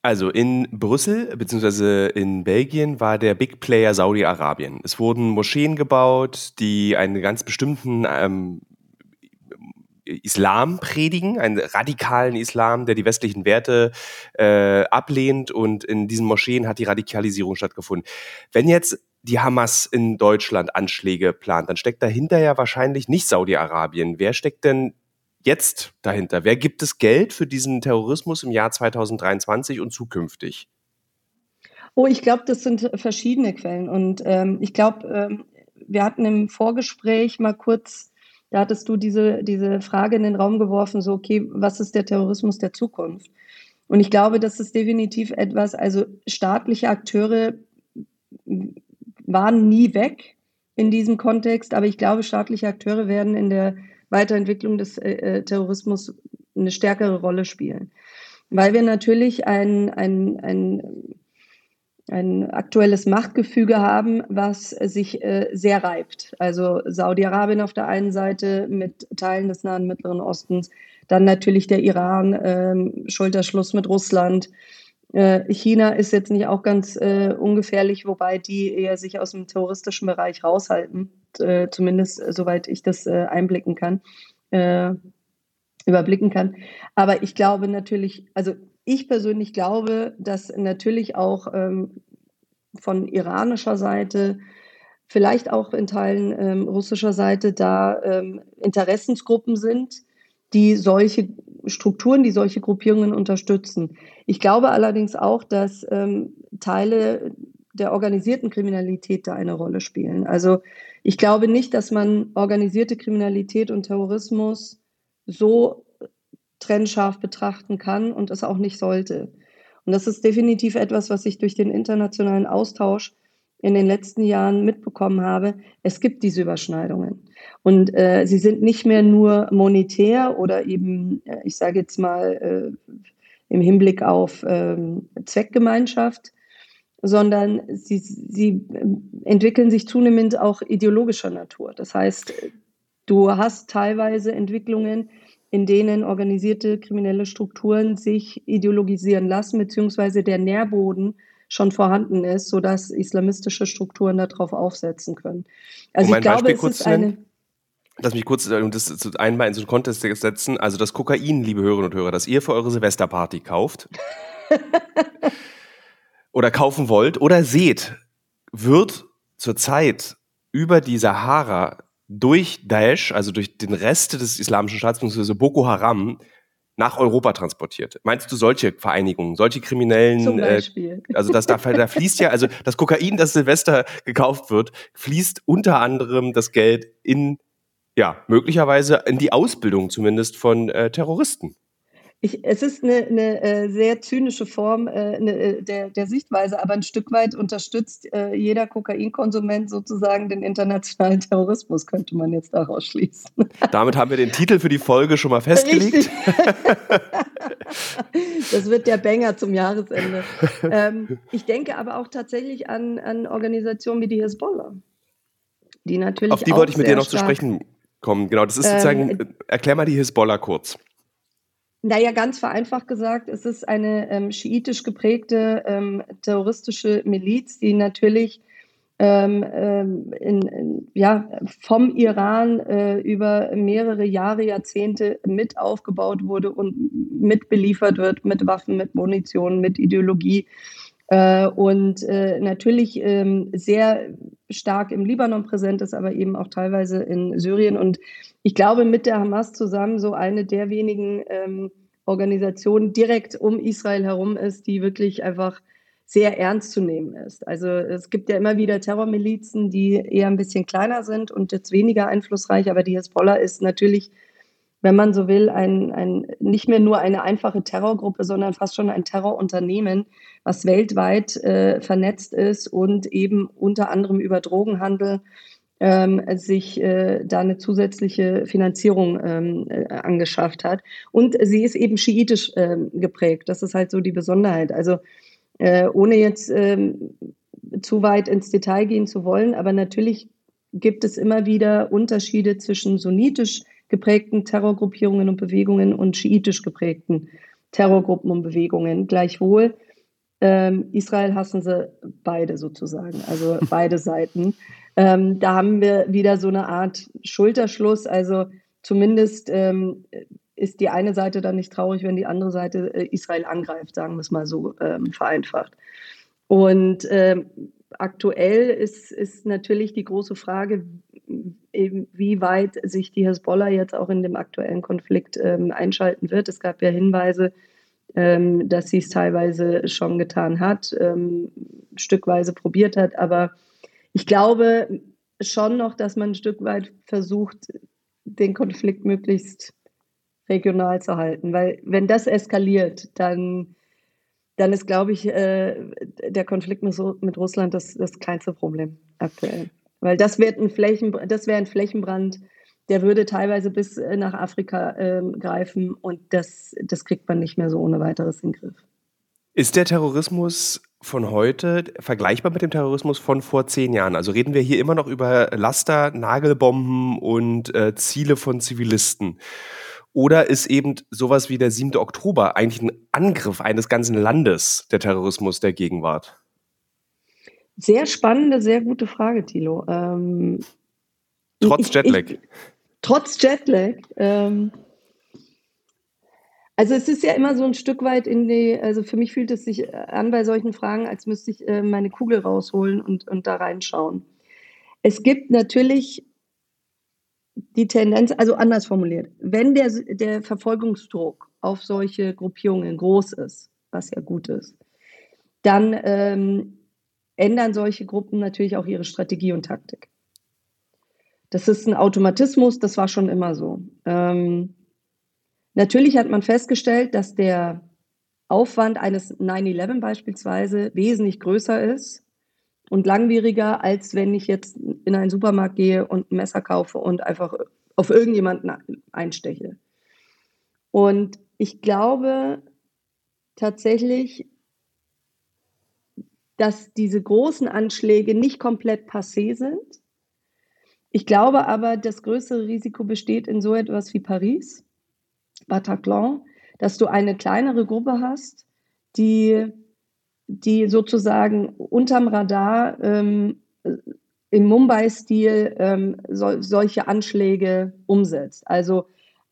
also in Brüssel bzw. in Belgien war der Big Player Saudi-Arabien. Es wurden Moscheen gebaut, die einen ganz bestimmten ähm, Islam predigen, einen radikalen Islam, der die westlichen Werte äh, ablehnt und in diesen Moscheen hat die Radikalisierung stattgefunden. Wenn jetzt die Hamas in Deutschland Anschläge plant, dann steckt dahinter ja wahrscheinlich nicht Saudi-Arabien. Wer steckt denn jetzt dahinter? Wer gibt es Geld für diesen Terrorismus im Jahr 2023 und zukünftig? Oh, ich glaube, das sind verschiedene Quellen. Und ähm, ich glaube, ähm, wir hatten im Vorgespräch mal kurz, da hattest du diese, diese Frage in den Raum geworfen, so, okay, was ist der Terrorismus der Zukunft? Und ich glaube, das ist definitiv etwas, also staatliche Akteure waren nie weg in diesem Kontext, aber ich glaube, staatliche Akteure werden in der Weiterentwicklung des äh, äh, Terrorismus eine stärkere Rolle spielen. Weil wir natürlich ein, ein, ein, ein aktuelles Machtgefüge haben, was sich äh, sehr reibt. Also Saudi-Arabien auf der einen Seite mit Teilen des Nahen Mittleren Ostens, dann natürlich der Iran, äh, Schulterschluss mit Russland, China ist jetzt nicht auch ganz äh, ungefährlich, wobei die eher sich aus dem terroristischen Bereich raushalten, äh, zumindest äh, soweit ich das äh, einblicken kann, äh, überblicken kann. Aber ich glaube natürlich, also ich persönlich glaube, dass natürlich auch ähm, von iranischer Seite, vielleicht auch in Teilen ähm, russischer Seite da ähm, Interessensgruppen sind, die solche Strukturen, die solche Gruppierungen unterstützen. Ich glaube allerdings auch, dass ähm, Teile der organisierten Kriminalität da eine Rolle spielen. Also ich glaube nicht, dass man organisierte Kriminalität und Terrorismus so trennscharf betrachten kann und es auch nicht sollte. Und das ist definitiv etwas, was ich durch den internationalen Austausch in den letzten Jahren mitbekommen habe. Es gibt diese Überschneidungen. Und äh, sie sind nicht mehr nur monetär oder eben, äh, ich sage jetzt mal, äh, im Hinblick auf ähm, Zweckgemeinschaft, sondern sie, sie äh, entwickeln sich zunehmend auch ideologischer Natur. Das heißt, du hast teilweise Entwicklungen, in denen organisierte kriminelle Strukturen sich ideologisieren lassen, beziehungsweise der Nährboden schon vorhanden ist, sodass islamistische Strukturen darauf aufsetzen können. Also um ich glaube, Beispiel es ist eine. Lass mich kurz um das einmal in so einen Kontext setzen. Also das Kokain, liebe Hörerinnen und Hörer, das ihr für eure Silvesterparty kauft oder kaufen wollt oder seht, wird zurzeit über die Sahara durch Daesh, also durch den Rest des islamischen Staats, beziehungsweise Boko Haram, nach Europa transportiert. Meinst du solche Vereinigungen, solche kriminellen? Zum Beispiel. Äh, also das da, da fließt ja, also das Kokain, das Silvester gekauft wird, fließt unter anderem das Geld in ja, möglicherweise in die Ausbildung zumindest von äh, Terroristen. Ich, es ist eine, eine äh, sehr zynische Form äh, eine, äh, der, der, Sichtweise, aber ein Stück weit unterstützt jeder Kokainkonsument sozusagen den internationalen Terrorismus, könnte man jetzt daraus schließen. Damit haben wir den Titel für die Folge schon mal festgelegt. das wird der Banger zum Jahresende. Ähm, ich denke aber auch tatsächlich an, an Organisationen wie die Hezbollah. Die natürlich Auf die wollte ich mit dir noch zu sprechen kommen. Genau, das ist sozusagen, ähm, erklär mal die Hisbollah kurz. Naja, ganz vereinfacht gesagt, es ist eine ähm, schiitisch geprägte ähm, terroristische Miliz, die natürlich ähm, ähm, in, in, ja, vom Iran äh, über mehrere Jahre, Jahrzehnte mit aufgebaut wurde und mit beliefert wird mit Waffen, mit Munition, mit Ideologie. Äh, und äh, natürlich ähm, sehr stark im Libanon präsent ist, aber eben auch teilweise in Syrien. Und ich glaube, mit der Hamas zusammen so eine der wenigen ähm, Organisationen direkt um Israel herum ist, die wirklich einfach sehr ernst zu nehmen ist. Also es gibt ja immer wieder Terrormilizen, die eher ein bisschen kleiner sind und jetzt weniger einflussreich, aber die Hezbollah ist natürlich, wenn man so will, ein, ein, nicht mehr nur eine einfache Terrorgruppe, sondern fast schon ein Terrorunternehmen, was weltweit äh, vernetzt ist und eben unter anderem über Drogenhandel ähm, sich äh, da eine zusätzliche Finanzierung ähm, äh, angeschafft hat. Und sie ist eben schiitisch ähm, geprägt. Das ist halt so die Besonderheit. Also äh, ohne jetzt ähm, zu weit ins Detail gehen zu wollen, aber natürlich gibt es immer wieder Unterschiede zwischen sunnitisch geprägten Terrorgruppierungen und Bewegungen und schiitisch geprägten Terrorgruppen und Bewegungen. Gleichwohl, ähm, Israel hassen sie beide sozusagen, also beide Seiten. Ähm, da haben wir wieder so eine Art Schulterschluss, also zumindest ähm, ist die eine Seite dann nicht traurig, wenn die andere Seite äh, Israel angreift, sagen wir es mal so ähm, vereinfacht. Und ähm, aktuell ist, ist natürlich die große Frage, wie weit sich die Hezbollah jetzt auch in dem aktuellen Konflikt ähm, einschalten wird. Es gab ja Hinweise, ähm, dass sie es teilweise schon getan hat, ähm, stückweise probiert hat. Aber ich glaube schon noch, dass man ein Stück weit versucht, den Konflikt möglichst regional zu halten. Weil wenn das eskaliert, dann, dann ist, glaube ich, äh, der Konflikt mit, mit Russland das, das kleinste Problem aktuell. Weil das, wird ein Flächen, das wäre ein Flächenbrand, der würde teilweise bis äh, nach Afrika äh, greifen und das, das kriegt man nicht mehr so ohne weiteres in den Griff. Ist der Terrorismus von heute vergleichbar mit dem Terrorismus von vor zehn Jahren? Also reden wir hier immer noch über Laster, Nagelbomben und äh, Ziele von Zivilisten. Oder ist eben sowas wie der 7. Oktober eigentlich ein Angriff eines ganzen Landes, der Terrorismus der Gegenwart? Sehr spannende, sehr gute Frage, Thilo. Ähm, trotz ich, Jetlag. Ich, trotz Jetlag. Ähm, also es ist ja immer so ein Stück weit in die, also für mich fühlt es sich an bei solchen Fragen, als müsste ich äh, meine Kugel rausholen und, und da reinschauen. Es gibt natürlich die Tendenz, also anders formuliert, wenn der, der Verfolgungsdruck auf solche Gruppierungen groß ist, was ja gut ist, dann ähm, ändern solche Gruppen natürlich auch ihre Strategie und Taktik. Das ist ein Automatismus, das war schon immer so. Ähm, natürlich hat man festgestellt, dass der Aufwand eines 9-11 beispielsweise wesentlich größer ist und langwieriger, als wenn ich jetzt in einen Supermarkt gehe und ein Messer kaufe und einfach auf irgendjemanden einsteche. Und ich glaube tatsächlich, dass diese großen Anschläge nicht komplett passé sind. Ich glaube aber, das größere Risiko besteht in so etwas wie Paris, Bataclan, dass du eine kleinere Gruppe hast, die die sozusagen unterm Radar ähm, im Mumbai-Stil ähm, so, solche Anschläge umsetzt. Also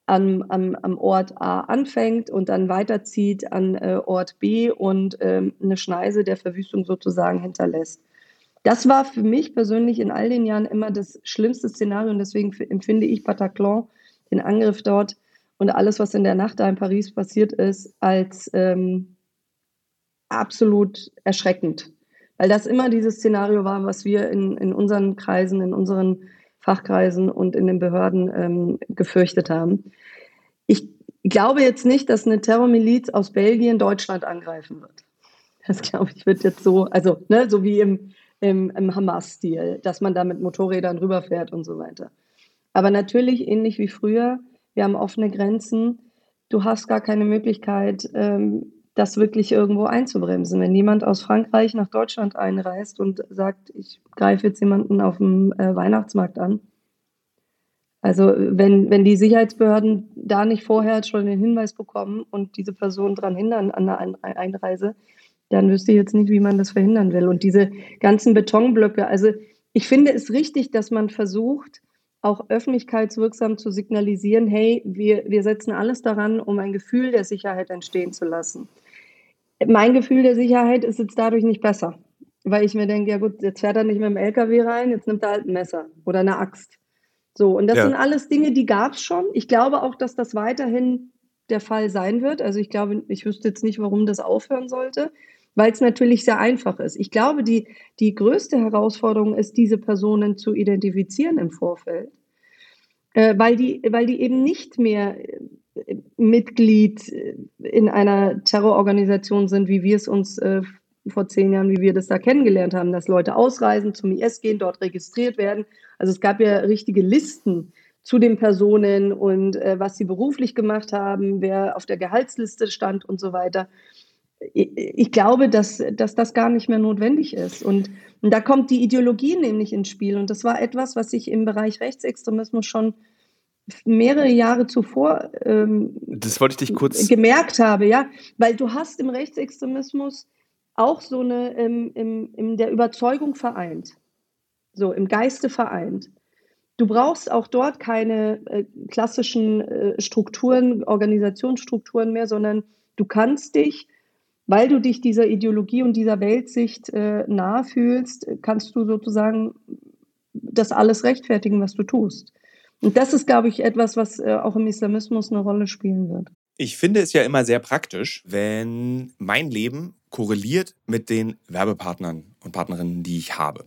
am, am, am Ort A anfängt und dann weiterzieht an äh, Ort B und ähm, eine Schneise der Verwüstung sozusagen hinterlässt. Das war für mich persönlich in all den Jahren immer das schlimmste Szenario und deswegen empfinde ich Bataclan, den Angriff dort und alles, was in der Nacht da in Paris passiert ist, als ähm, absolut erschreckend. Weil das immer dieses Szenario war, was wir in, in unseren Kreisen, in unseren Fachkreisen und in den Behörden ähm, gefürchtet haben. Ich glaube jetzt nicht, dass eine Terrormiliz aus Belgien Deutschland angreifen wird. Das glaube ich wird jetzt so, also ne, so wie im, im, im Hamas-Stil, dass man da mit Motorrädern rüberfährt und so weiter. Aber natürlich ähnlich wie früher, wir haben offene Grenzen. Du hast gar keine Möglichkeit, ähm, das wirklich irgendwo einzubremsen. Wenn jemand aus Frankreich nach Deutschland einreist und sagt, ich greife jetzt jemanden auf dem äh, Weihnachtsmarkt an, also wenn, wenn die Sicherheitsbehörden da nicht vorher schon den Hinweis bekommen und diese Person daran hindern an der Einreise, dann wüsste ich jetzt nicht, wie man das verhindern will. Und diese ganzen Betonblöcke, also ich finde es richtig, dass man versucht, auch öffentlichkeitswirksam zu signalisieren, hey, wir, wir setzen alles daran, um ein Gefühl der Sicherheit entstehen zu lassen mein Gefühl der Sicherheit ist jetzt dadurch nicht besser. Weil ich mir denke, ja gut, jetzt fährt er nicht mit dem LKW rein, jetzt nimmt er halt ein Messer oder eine Axt. So, und das ja. sind alles Dinge, die gab es schon. Ich glaube auch, dass das weiterhin der Fall sein wird. Also ich glaube, ich wüsste jetzt nicht, warum das aufhören sollte. Weil es natürlich sehr einfach ist. Ich glaube, die, die größte Herausforderung ist, diese Personen zu identifizieren im Vorfeld, äh, weil, die, weil die eben nicht mehr äh, Mitglied in einer Terrororganisation sind, wie wir es uns äh, vor zehn Jahren, wie wir das da kennengelernt haben, dass Leute ausreisen, zum IS gehen, dort registriert werden. Also es gab ja richtige Listen zu den Personen und äh, was sie beruflich gemacht haben, wer auf der Gehaltsliste stand und so weiter. Ich, glaube, dass, dass das gar nicht mehr notwendig ist. Und, und da kommt die Ideologie nämlich ins Spiel. Und das war etwas, was ich im Bereich Rechtsextremismus schon mehrere Jahre zuvor ähm, das wollte ich dich kurz gemerkt habe, ja, weil du hast im Rechtsextremismus auch so eine im, im, in der Überzeugung vereint, so im Geiste vereint. Du brauchst auch dort keine äh, klassischen äh, Strukturen, Organisationsstrukturen mehr, sondern du kannst dich, weil du dich dieser Ideologie und dieser Weltsicht äh, nahe fühlst, kannst du sozusagen das alles rechtfertigen, was du tust. Und das ist, glaube ich, etwas, was äh, auch im Islamismus eine Rolle spielen wird. Ich finde es ja immer sehr praktisch, wenn mein Leben korreliert mit den Werbepartnern und Partnerinnen, die ich habe.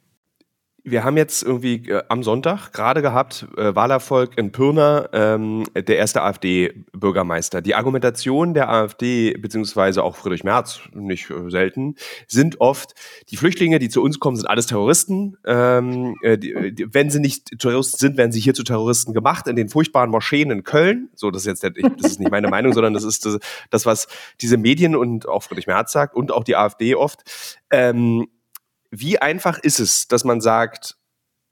wir haben jetzt irgendwie äh, am Sonntag gerade gehabt, äh, Wahlerfolg in Pirna, ähm, der erste AfD-Bürgermeister. Die Argumentation der AfD, beziehungsweise auch Friedrich Merz, nicht äh, selten, sind oft, die Flüchtlinge, die zu uns kommen, sind alles Terroristen. Ähm, äh, die, die, wenn sie nicht Terroristen sind, werden sie hier zu Terroristen gemacht, in den furchtbaren Moscheen in Köln. So, das ist jetzt der, das ist nicht meine Meinung, sondern das ist das, das, was diese Medien und auch Friedrich Merz sagt und auch die AfD oft. Ähm, wie einfach ist es, dass man sagt,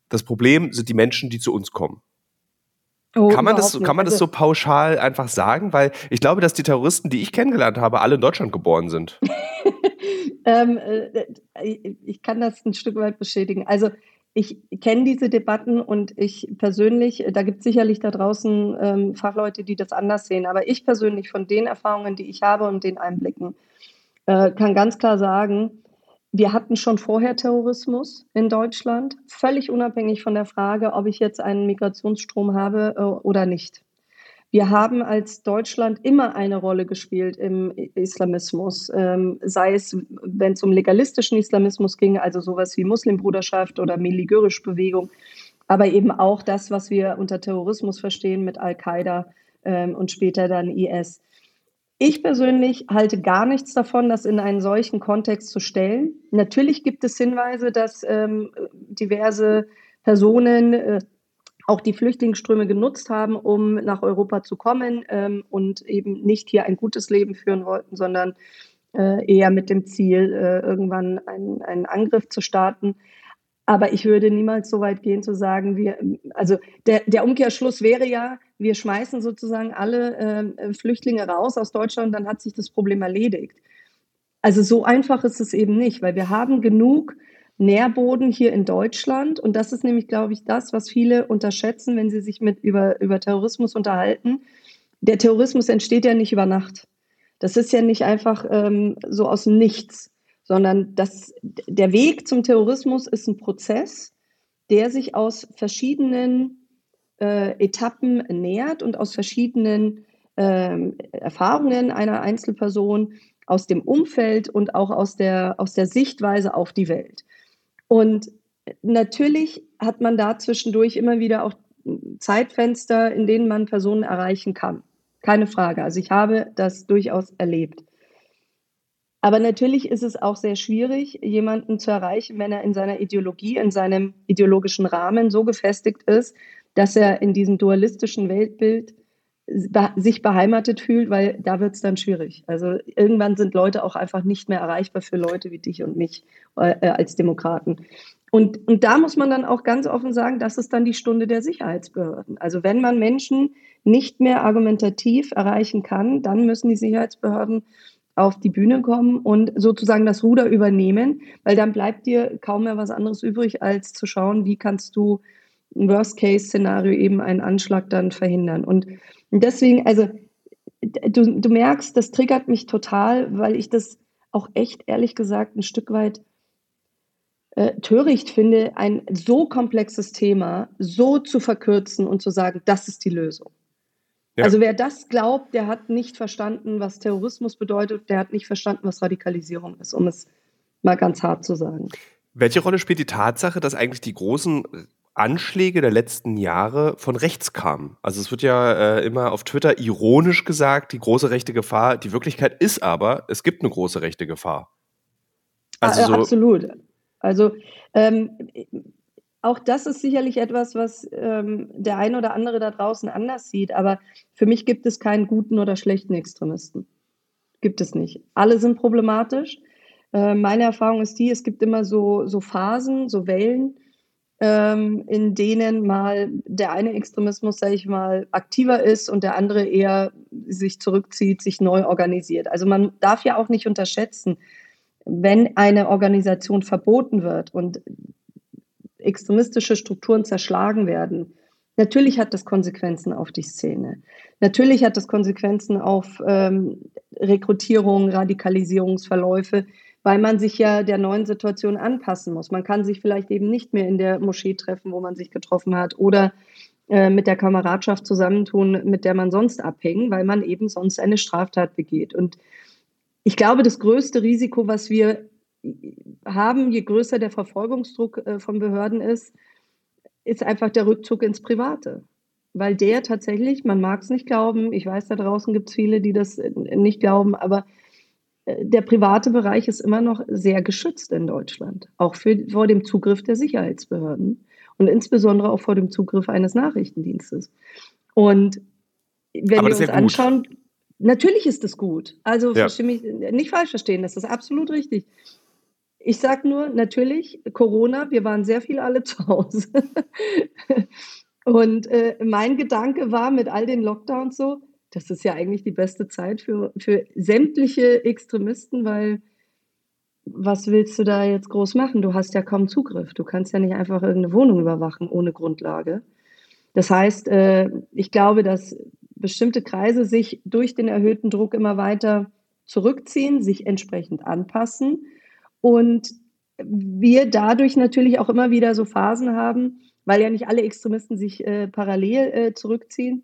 das Problem sind die Menschen, die zu uns kommen? Oh, kann man, das, kann man das also so pauschal einfach sagen? Weil ich glaube, dass die Terroristen, die ich kennengelernt habe, alle in Deutschland geboren sind. ähm, äh, ich kann das ein Stück weit beschädigen. Also ich kenne diese Debatten und ich persönlich, da gibt es sicherlich da draußen ähm, Fachleute, die das anders sehen, aber ich persönlich von den Erfahrungen, die ich habe und den Einblicken, äh, kann ganz klar sagen, wir hatten schon vorher Terrorismus in Deutschland, völlig unabhängig von der Frage, ob ich jetzt einen Migrationsstrom habe äh, oder nicht. Wir haben als Deutschland immer eine Rolle gespielt im Islamismus, ähm, sei es, wenn es um legalistischen Islamismus ging, also sowas wie Muslimbruderschaft oder Miligörisch-Bewegung, aber eben auch das, was wir unter Terrorismus verstehen mit Al-Qaida ähm, und später dann IS. Ich persönlich halte gar nichts davon, das in einen solchen Kontext zu stellen. Natürlich gibt es Hinweise, dass ähm, diverse Personen äh, auch die Flüchtlingsströme genutzt haben, um nach Europa zu kommen ähm, und eben nicht hier ein gutes Leben führen wollten, sondern äh, eher mit dem Ziel, äh, irgendwann einen, einen Angriff zu starten. Aber ich würde niemals so weit gehen zu sagen, wir, also der, der Umkehrschluss wäre ja, wir schmeißen sozusagen alle äh, Flüchtlinge raus aus Deutschland, dann hat sich das Problem erledigt. Also so einfach ist es eben nicht, weil wir haben genug Nährboden hier in Deutschland. Und das ist nämlich, glaube ich, das, was viele unterschätzen, wenn sie sich mit über, über Terrorismus unterhalten. Der Terrorismus entsteht ja nicht über Nacht. Das ist ja nicht einfach ähm, so aus Nichts, sondern das, der Weg zum Terrorismus ist ein Prozess, der sich aus verschiedenen äh, Etappen nähert und aus verschiedenen äh, Erfahrungen einer Einzelperson, aus dem Umfeld und auch aus der, aus der Sichtweise auf die Welt. Und natürlich hat man da zwischendurch immer wieder auch Zeitfenster, in denen man Personen erreichen kann. Keine Frage. Also ich habe das durchaus erlebt. Aber natürlich ist es auch sehr schwierig, jemanden zu erreichen, wenn er in seiner Ideologie, in seinem ideologischen Rahmen so gefestigt ist, dass er in diesem dualistischen Weltbild sich beheimatet fühlt, weil da wird es dann schwierig. Also irgendwann sind Leute auch einfach nicht mehr erreichbar für Leute wie dich und mich äh, äh, als Demokraten. Und, und da muss man dann auch ganz offen sagen, das ist dann die Stunde der Sicherheitsbehörden. Also wenn man Menschen nicht mehr argumentativ erreichen kann, dann müssen die Sicherheitsbehörden auf die Bühne kommen und sozusagen das Ruder übernehmen, weil dann bleibt dir kaum mehr was anderes übrig, als zu schauen, wie kannst du ein Worst-Case-Szenario eben einen Anschlag dann verhindern. Und und deswegen, also du, du merkst, das triggert mich total, weil ich das auch echt ehrlich gesagt ein Stück weit äh, töricht finde, ein so komplexes Thema so zu verkürzen und zu sagen, das ist die Lösung. Ja. Also wer das glaubt, der hat nicht verstanden, was Terrorismus bedeutet, der hat nicht verstanden, was Radikalisierung ist, um es mal ganz hart zu sagen. Welche Rolle spielt die Tatsache, dass eigentlich die großen Anschläge der letzten Jahre von rechts kamen. Also es wird ja äh, immer auf Twitter ironisch gesagt, die große rechte Gefahr. Die Wirklichkeit ist aber, es gibt eine große rechte Gefahr. Also so Absolut. Also ähm, auch das ist sicherlich etwas, was ähm, der eine oder andere da draußen anders sieht. Aber für mich gibt es keinen guten oder schlechten Extremisten. Gibt es nicht. Alle sind problematisch. Äh, meine Erfahrung ist die, es gibt immer so, so Phasen, so Wellen ähm, in denen mal der eine Extremismus, sage ich mal, aktiver ist und der andere eher sich zurückzieht, sich neu organisiert. Also man darf ja auch nicht unterschätzen, wenn eine Organisation verboten wird und extremistische Strukturen zerschlagen werden, natürlich hat das Konsequenzen auf die Szene. Natürlich hat das Konsequenzen auf ähm, Rekrutierung, Radikalisierungsverläufe, weil man sich ja der neuen Situation anpassen muss. Man kann sich vielleicht eben nicht mehr in der Moschee treffen, wo man sich getroffen hat oder äh, mit der Kameradschaft zusammentun, mit der man sonst abhängt, weil man eben sonst eine Straftat begeht. Und ich glaube, das größte Risiko, was wir haben, je größer der Verfolgungsdruck äh, von Behörden ist, ist einfach der Rückzug ins Private. Weil der tatsächlich, man mag es nicht glauben, ich weiß, da draußen gibt es viele, die das äh, nicht glauben, aber der private Bereich ist immer noch sehr geschützt in Deutschland, auch für, vor dem Zugriff der Sicherheitsbehörden und insbesondere auch vor dem Zugriff eines Nachrichtendienstes. Und wenn Aber wir uns ja anschauen, natürlich ist das gut. Also ja. mich nicht falsch verstehen, das ist absolut richtig. Ich sage nur, natürlich, Corona, wir waren sehr viel alle zu Hause. Und äh, mein Gedanke war mit all den Lockdowns so, das ist ja eigentlich die beste Zeit für, für sämtliche Extremisten, weil was willst du da jetzt groß machen? Du hast ja kaum Zugriff. Du kannst ja nicht einfach irgendeine Wohnung überwachen ohne Grundlage. Das heißt, äh, ich glaube, dass bestimmte Kreise sich durch den erhöhten Druck immer weiter zurückziehen, sich entsprechend anpassen Und wir dadurch natürlich auch immer wieder so Phasen haben, weil ja nicht alle Extremisten sich äh, parallel äh, zurückziehen,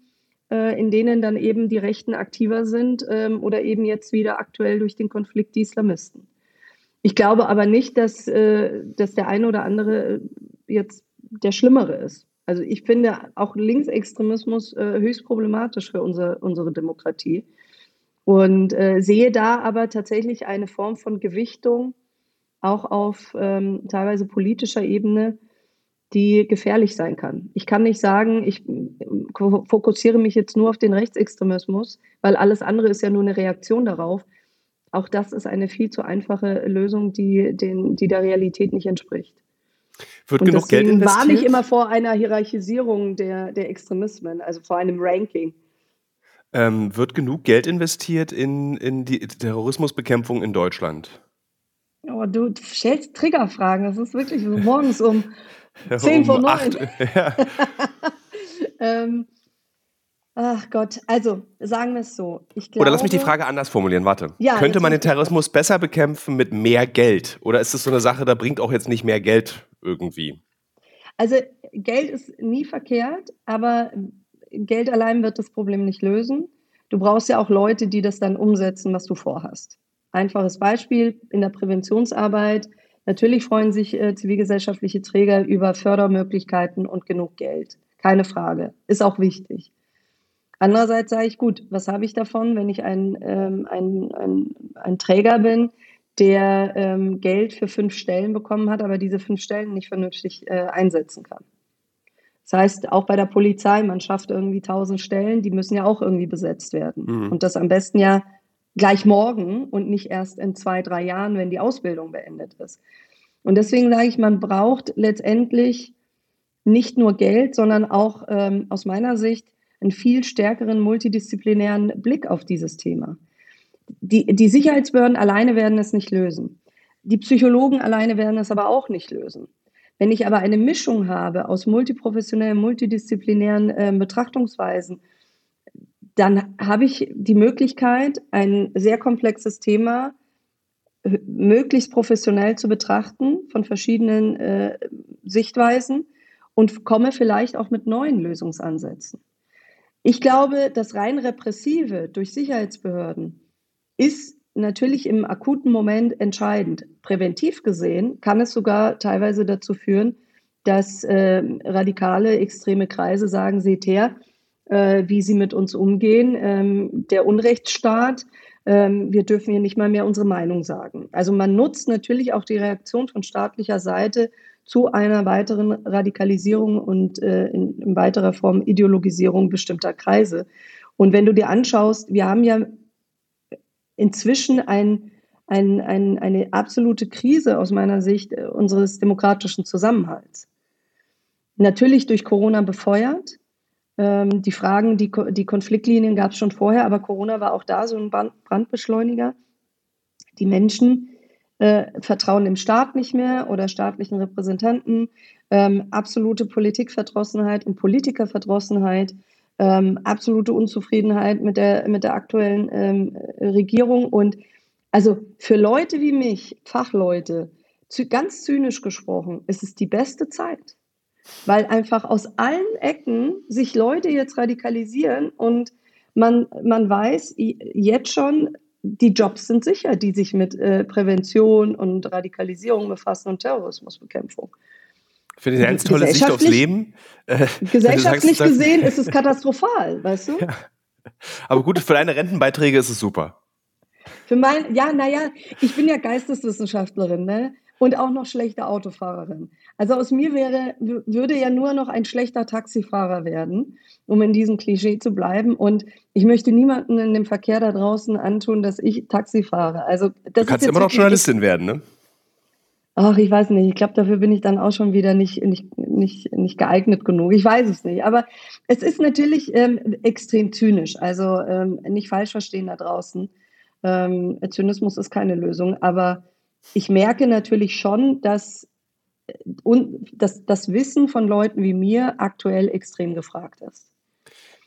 äh, in denen dann eben die Rechten aktiver sind ähm, oder eben jetzt wieder aktuell durch den Konflikt die Islamisten. Ich glaube aber nicht, dass, äh, dass der eine oder andere jetzt der Schlimmere ist. Also ich finde auch Linksextremismus äh, höchst problematisch für unser, unsere Demokratie und äh, sehe da aber tatsächlich eine Form von Gewichtung auch auf ähm, teilweise politischer Ebene, die gefährlich sein kann. Ich kann nicht sagen, ich fokussiere mich jetzt nur auf den Rechtsextremismus, weil alles andere ist ja nur eine Reaktion darauf. Auch das ist eine viel zu einfache Lösung, die, den, die der Realität nicht entspricht. Wird Und genug Geld investiert? warne ich immer vor einer Hierarchisierung der, der Extremismen, also vor einem Ranking. Ähm, wird genug Geld investiert in, in die Terrorismusbekämpfung in Deutschland? Oh, du stellst Triggerfragen. Das ist wirklich so morgens um 10 um vor 9. Ja. ähm, ach Gott, also sagen wir es so. Glaube, Oder lass mich die Frage anders formulieren. Warte. Ja, Könnte man den Terrorismus besser bekämpfen mit mehr Geld? Oder ist es so eine Sache, da bringt auch jetzt nicht mehr Geld irgendwie? Also Geld ist nie verkehrt, aber Geld allein wird das Problem nicht lösen. Du brauchst ja auch Leute, die das dann umsetzen, was du vorhast. Einfaches Beispiel in der Präventionsarbeit. Natürlich freuen sich äh, zivilgesellschaftliche Träger über Fördermöglichkeiten und genug Geld. Keine Frage. Ist auch wichtig. Andererseits sage ich, gut, was habe ich davon, wenn ich ein, ähm, ein, ein, ein Träger bin, der ähm, Geld für fünf Stellen bekommen hat, aber diese fünf Stellen nicht vernünftig äh, einsetzen kann? Das heißt, auch bei der Polizei, man schafft irgendwie tausend Stellen, die müssen ja auch irgendwie besetzt werden. Mhm. Und das am besten ja gleich morgen und nicht erst in zwei, drei Jahren, wenn die Ausbildung beendet ist. Und deswegen sage ich, man braucht letztendlich nicht nur Geld, sondern auch ähm, aus meiner Sicht einen viel stärkeren multidisziplinären Blick auf dieses Thema. Die, die Sicherheitsbehörden alleine werden es nicht lösen. Die Psychologen alleine werden es aber auch nicht lösen. Wenn ich aber eine Mischung habe aus multiprofessionellen, multidisziplinären äh, Betrachtungsweisen dann habe ich die Möglichkeit, ein sehr komplexes Thema möglichst professionell zu betrachten von verschiedenen äh, Sichtweisen und komme vielleicht auch mit neuen Lösungsansätzen. Ich glaube, das rein repressive durch Sicherheitsbehörden ist natürlich im akuten Moment entscheidend. Präventiv gesehen kann es sogar teilweise dazu führen, dass äh, radikale, extreme Kreise sagen, seht her, äh, wie sie mit uns umgehen. Ähm, der Unrechtsstaat, ähm, wir dürfen hier nicht mal mehr unsere Meinung sagen. Also man nutzt natürlich auch die Reaktion von staatlicher Seite zu einer weiteren Radikalisierung und äh, in, in weiterer Form Ideologisierung bestimmter Kreise. Und wenn du dir anschaust, wir haben ja inzwischen ein, ein, ein, eine absolute Krise aus meiner Sicht äh, unseres demokratischen Zusammenhalts. Natürlich durch Corona befeuert, ähm, die Fragen, die, die Konfliktlinien gab es schon vorher, aber Corona war auch da so ein Brandbeschleuniger. Die Menschen äh, vertrauen dem Staat nicht mehr oder staatlichen Repräsentanten. Ähm, absolute Politikverdrossenheit und Politikerverdrossenheit, ähm, absolute Unzufriedenheit mit der, mit der aktuellen ähm, Regierung. Und also für Leute wie mich, Fachleute, ganz zynisch gesprochen, ist es die beste Zeit weil einfach aus allen Ecken sich Leute jetzt radikalisieren und man, man weiß jetzt schon, die Jobs sind sicher, die sich mit äh, Prävention und Radikalisierung befassen und Terrorismusbekämpfung. Ich finde eine ganz tolle Sicht aufs Leben. Äh, gesellschaftlich sagst, gesehen ist es katastrophal, weißt du? Ja. Aber gut, für deine Rentenbeiträge ist es super. Für mein, ja, naja, ich bin ja Geisteswissenschaftlerin, ne? Und auch noch schlechte Autofahrerin. Also aus mir wäre, würde ja nur noch ein schlechter Taxifahrer werden, um in diesem Klischee zu bleiben. Und ich möchte niemanden in dem Verkehr da draußen antun, dass ich Taxi fahre. Also, das du kannst immer noch Journalistin werden, ne? Ach, ich weiß nicht. Ich glaube, dafür bin ich dann auch schon wieder nicht, nicht, nicht, nicht geeignet genug. Ich weiß es nicht. Aber es ist natürlich ähm, extrem zynisch. Also ähm, nicht falsch verstehen da draußen. Ähm, Zynismus ist keine Lösung. Aber ich merke natürlich schon, dass und das, das Wissen von Leuten wie mir aktuell extrem gefragt ist.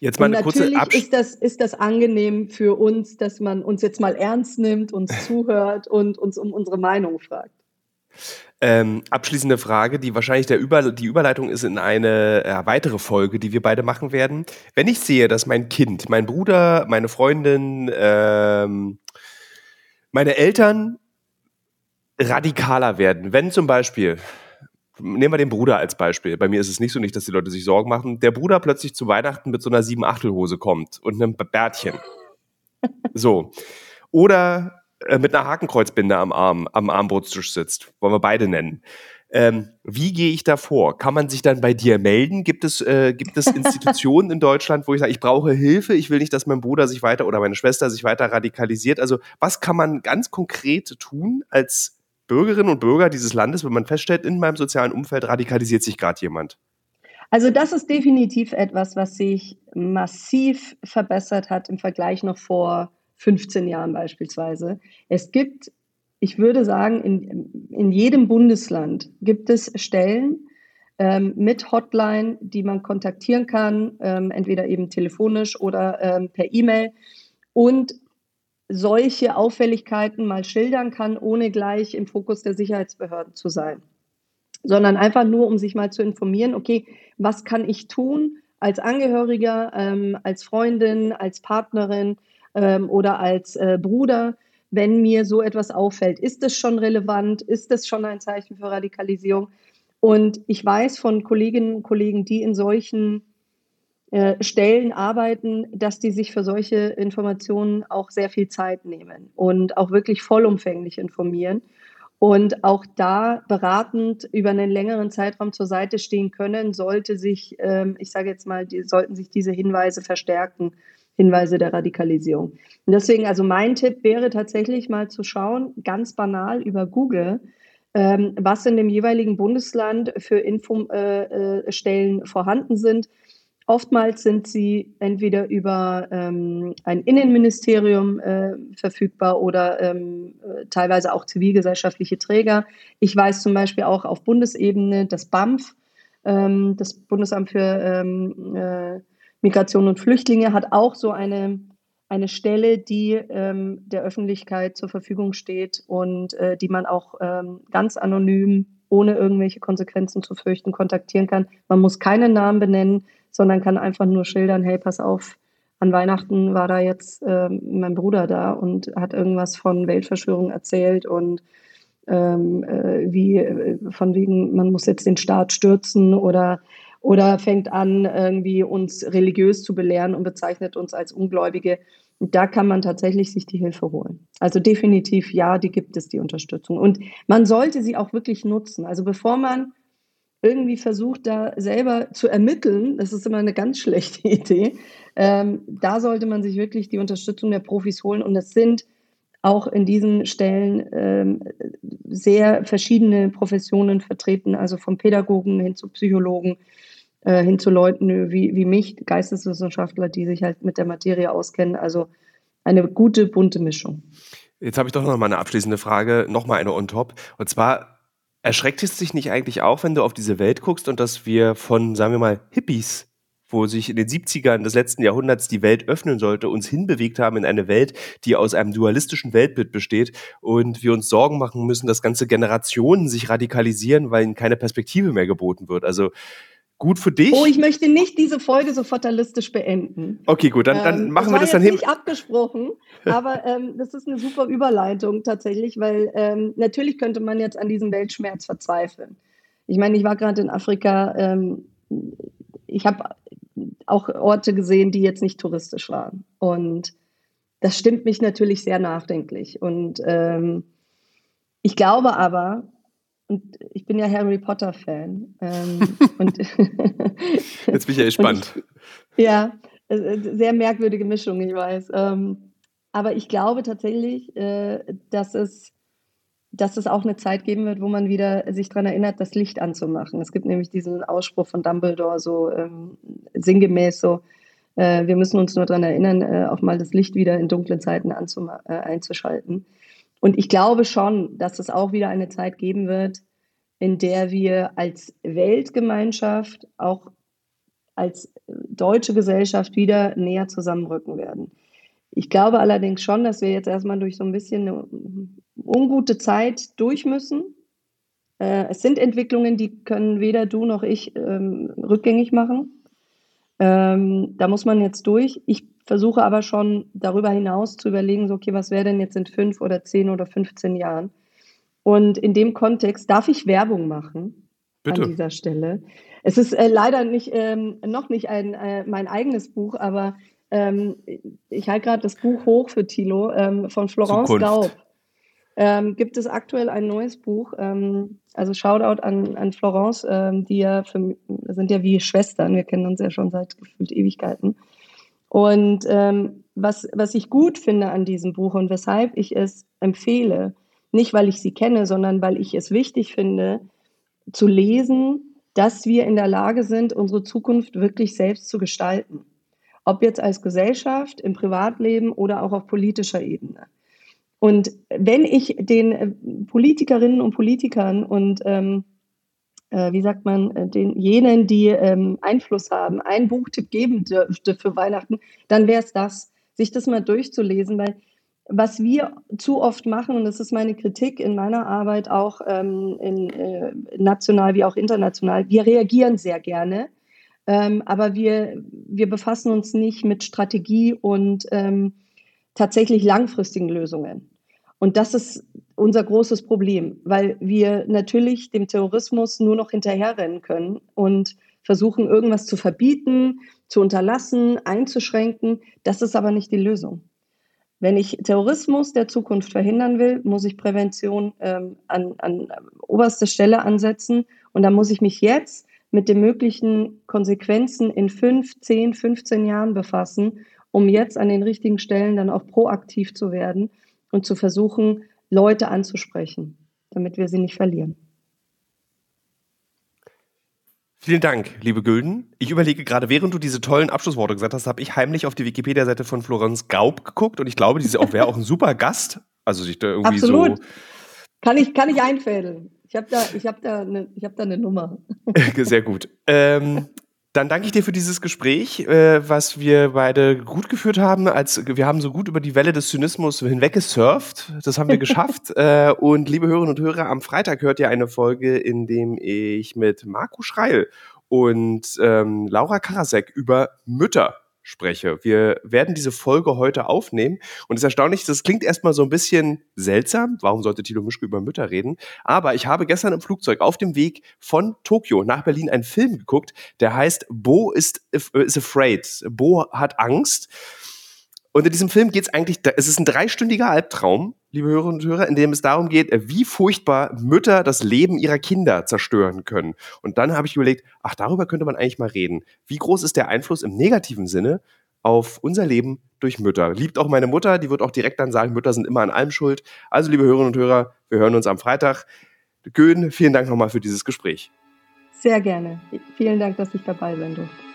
Jetzt mal eine kurze Absch ist das, ist das angenehm für uns, dass man uns jetzt mal ernst nimmt, uns zuhört und uns um unsere Meinung fragt. Ähm, abschließende Frage, die wahrscheinlich der Über die Überleitung ist in eine äh, weitere Folge, die wir beide machen werden. Wenn ich sehe, dass mein Kind, mein Bruder, meine Freundin, ähm, meine Eltern radikaler werden, wenn zum Beispiel nehmen wir den Bruder als Beispiel. Bei mir ist es nicht so nicht, dass die Leute sich Sorgen machen. Der Bruder plötzlich zu Weihnachten mit so einer sieben Achtelhose kommt und einem Bärtchen. So. Oder äh, mit einer Hakenkreuzbinde am Arm, am Armbrotstisch sitzt. Wollen wir beide nennen. Ähm, wie gehe ich da vor? Kann man sich dann bei dir melden? Gibt es, äh, gibt es Institutionen in Deutschland, wo ich sage, ich brauche Hilfe, ich will nicht, dass mein Bruder sich weiter oder meine Schwester sich weiter radikalisiert? Also was kann man ganz konkret tun als Bürgerinnen und Bürger dieses Landes, wenn man feststellt, in meinem sozialen Umfeld radikalisiert sich gerade jemand? Also das ist definitiv etwas, was sich massiv verbessert hat im Vergleich noch vor 15 Jahren beispielsweise. Es gibt, ich würde sagen, in, in jedem Bundesland gibt es Stellen ähm, mit Hotline, die man kontaktieren kann, ähm, entweder eben telefonisch oder ähm, per E-Mail. Und solche Auffälligkeiten mal schildern kann, ohne gleich im Fokus der Sicherheitsbehörden zu sein, sondern einfach nur, um sich mal zu informieren, okay, was kann ich tun als Angehöriger, ähm, als Freundin, als Partnerin ähm, oder als äh, Bruder, wenn mir so etwas auffällt. Ist es schon relevant? Ist es schon ein Zeichen für Radikalisierung? Und ich weiß von Kolleginnen und Kollegen, die in solchen Stellen arbeiten, dass die sich für solche Informationen auch sehr viel Zeit nehmen und auch wirklich vollumfänglich informieren und auch da beratend über einen längeren Zeitraum zur Seite stehen können, sollte sich, ähm, ich sage jetzt mal, die, sollten sich diese Hinweise verstärken, Hinweise der Radikalisierung. Und deswegen, also mein Tipp wäre tatsächlich mal zu schauen, ganz banal über Google, ähm, was in dem jeweiligen Bundesland für Infostellen äh, äh, vorhanden sind Oftmals sind sie entweder über ähm, ein Innenministerium äh, verfügbar oder ähm, äh, teilweise auch zivilgesellschaftliche Träger. Ich weiß zum Beispiel auch auf Bundesebene das BAMF, ähm, das Bundesamt für ähm, äh, Migration und Flüchtlinge, hat auch so eine, eine Stelle, die ähm, der Öffentlichkeit zur Verfügung steht und äh, die man auch ähm, ganz anonym ohne irgendwelche Konsequenzen zu fürchten kontaktieren kann. Man muss keinen Namen benennen sondern kann einfach nur schildern, hey, pass auf, an Weihnachten war da jetzt äh, mein Bruder da und hat irgendwas von Weltverschwörung erzählt und ähm, äh, wie äh, von wegen, man muss jetzt den Staat stürzen oder, oder fängt an, irgendwie uns religiös zu belehren und bezeichnet uns als Ungläubige. Da kann man tatsächlich sich die Hilfe holen. Also definitiv ja, die gibt es, die Unterstützung. Und man sollte sie auch wirklich nutzen. Also bevor man irgendwie versucht, da selber zu ermitteln, das ist immer eine ganz schlechte Idee. Ähm, da sollte man sich wirklich die Unterstützung der Profis holen. Und es sind auch in diesen Stellen ähm, sehr verschiedene Professionen vertreten, also vom Pädagogen hin zu Psychologen, äh, hin zu Leuten wie, wie mich, Geisteswissenschaftler, die sich halt mit der Materie auskennen. Also eine gute, bunte Mischung. Jetzt habe ich doch noch mal eine abschließende Frage, noch mal eine on top. Und zwar Erschreckt es dich nicht eigentlich auch, wenn du auf diese Welt guckst und dass wir von, sagen wir mal, Hippies, wo sich in den 70ern des letzten Jahrhunderts die Welt öffnen sollte, uns hinbewegt haben in eine Welt, die aus einem dualistischen Weltbild besteht und wir uns Sorgen machen müssen, dass ganze Generationen sich radikalisieren, weil ihnen keine Perspektive mehr geboten wird. Also Gut für dich. Oh, ich möchte nicht diese Folge so fatalistisch beenden. Okay, gut, dann, dann ähm, machen wir das dann hin. Das nicht abgesprochen, aber ähm, das ist eine super Überleitung tatsächlich, weil ähm, natürlich könnte man jetzt an diesem Weltschmerz verzweifeln. Ich meine, ich war gerade in Afrika. Ähm, ich habe auch Orte gesehen, die jetzt nicht touristisch waren. Und das stimmt mich natürlich sehr nachdenklich. Und ähm, ich glaube aber, und ich bin ja Harry Potter-Fan. Ähm, Jetzt bin ich ja gespannt. Ich, ja, sehr merkwürdige Mischung, ich weiß. Ähm, aber ich glaube tatsächlich, äh, dass, es, dass es auch eine Zeit geben wird, wo man wieder sich daran erinnert, das Licht anzumachen. Es gibt nämlich diesen Ausspruch von Dumbledore, so ähm, sinngemäß so, äh, wir müssen uns nur daran erinnern, äh, auch mal das Licht wieder in dunklen Zeiten äh, einzuschalten. Und ich glaube schon, dass es auch wieder eine Zeit geben wird, in der wir als Weltgemeinschaft auch als deutsche Gesellschaft wieder näher zusammenrücken werden. Ich glaube allerdings schon, dass wir jetzt erstmal durch so ein bisschen eine ungute Zeit durch müssen. Äh, es sind Entwicklungen, die können weder du noch ich ähm, rückgängig machen. Ähm, da muss man jetzt durch. Ich versuche aber schon darüber hinaus zu überlegen, so, okay, was wäre denn jetzt in fünf oder zehn oder 15 Jahren? Und in dem Kontext darf ich Werbung machen Bitte. an dieser Stelle. Es ist äh, leider nicht, ähm, noch nicht ein, äh, mein eigenes Buch, aber ähm, ich halte gerade das Buch hoch für Thilo ähm, von Florence Zukunft. Gaub. Ähm, gibt es aktuell ein neues Buch. Ähm, also Shoutout an, an Florence, ähm, die ja für, sind ja wie Schwestern. Wir kennen uns ja schon seit gefühlt Ewigkeiten. Und ähm, was, was ich gut finde an diesem Buch und weshalb ich es empfehle, nicht weil ich sie kenne, sondern weil ich es wichtig finde, zu lesen, dass wir in der Lage sind, unsere Zukunft wirklich selbst zu gestalten. Ob jetzt als Gesellschaft, im Privatleben oder auch auf politischer Ebene. Und wenn ich den äh, Politikerinnen und Politikern und ähm, äh, wie sagt man, äh, den, jenen, die ähm, Einfluss haben, einen Buchtipp geben dürfte für Weihnachten, dann wäre es das, sich das mal durchzulesen, weil was wir zu oft machen, und das ist meine Kritik in meiner Arbeit auch ähm, in, äh, national wie auch international, wir reagieren sehr gerne, ähm, aber wir, wir befassen uns nicht mit Strategie und ähm, tatsächlich langfristigen Lösungen. Und das ist unser großes Problem, weil wir natürlich dem Terrorismus nur noch hinterherrennen können und versuchen, irgendwas zu verbieten, zu unterlassen, einzuschränken. Das ist aber nicht die Lösung. Wenn ich Terrorismus der Zukunft verhindern will, muss ich Prävention ähm, an, an oberster Stelle ansetzen. Und da muss ich mich jetzt mit den möglichen Konsequenzen in fünf, zehn, 15 Jahren befassen, um jetzt an den richtigen Stellen dann auch proaktiv zu werden und zu versuchen, Leute anzusprechen, damit wir sie nicht verlieren. Vielen Dank, liebe Gülden. Ich überlege gerade, während du diese tollen Abschlussworte gesagt hast, habe ich heimlich auf die Wikipedia-Seite von Florenz Gaub geguckt und ich glaube, diese wäre auch ein super Gast. Also sich da irgendwie Absolut. so. Kann ich, kann ich einfädeln. Ich habe da, ich hab da, eine, hab da eine Nummer. Sehr gut. Ähm, dann danke ich dir für dieses Gespräch, äh, was wir beide gut geführt haben. Als wir haben so gut über die Welle des Zynismus hinweg gesurft. Das haben wir geschafft. äh, und liebe Hörerinnen und Hörer, am Freitag hört ihr eine Folge, in dem ich mit Marco Schreil und ähm, Laura Karasek über Mütter spreche. Wir werden diese Folge heute aufnehmen und es ist erstaunlich, das klingt erstmal so ein bisschen seltsam. Warum sollte Tilo Mischke über Mütter reden? Aber ich habe gestern im Flugzeug auf dem Weg von Tokio nach Berlin einen Film geguckt, der heißt Bo is, is afraid. Bo hat Angst. Und in diesem Film geht es eigentlich, es ist ein dreistündiger Albtraum, liebe Hörerinnen und Hörer, in dem es darum geht, wie furchtbar Mütter das Leben ihrer Kinder zerstören können. Und dann habe ich überlegt, ach, darüber könnte man eigentlich mal reden. Wie groß ist der Einfluss im negativen Sinne auf unser Leben durch Mütter? Liebt auch meine Mutter, die wird auch direkt dann sagen, Mütter sind immer an allem schuld. Also, liebe Hörerinnen und Hörer, wir hören uns am Freitag. Göhn, vielen Dank nochmal für dieses Gespräch. Sehr gerne. Vielen Dank, dass ich dabei sein durfte.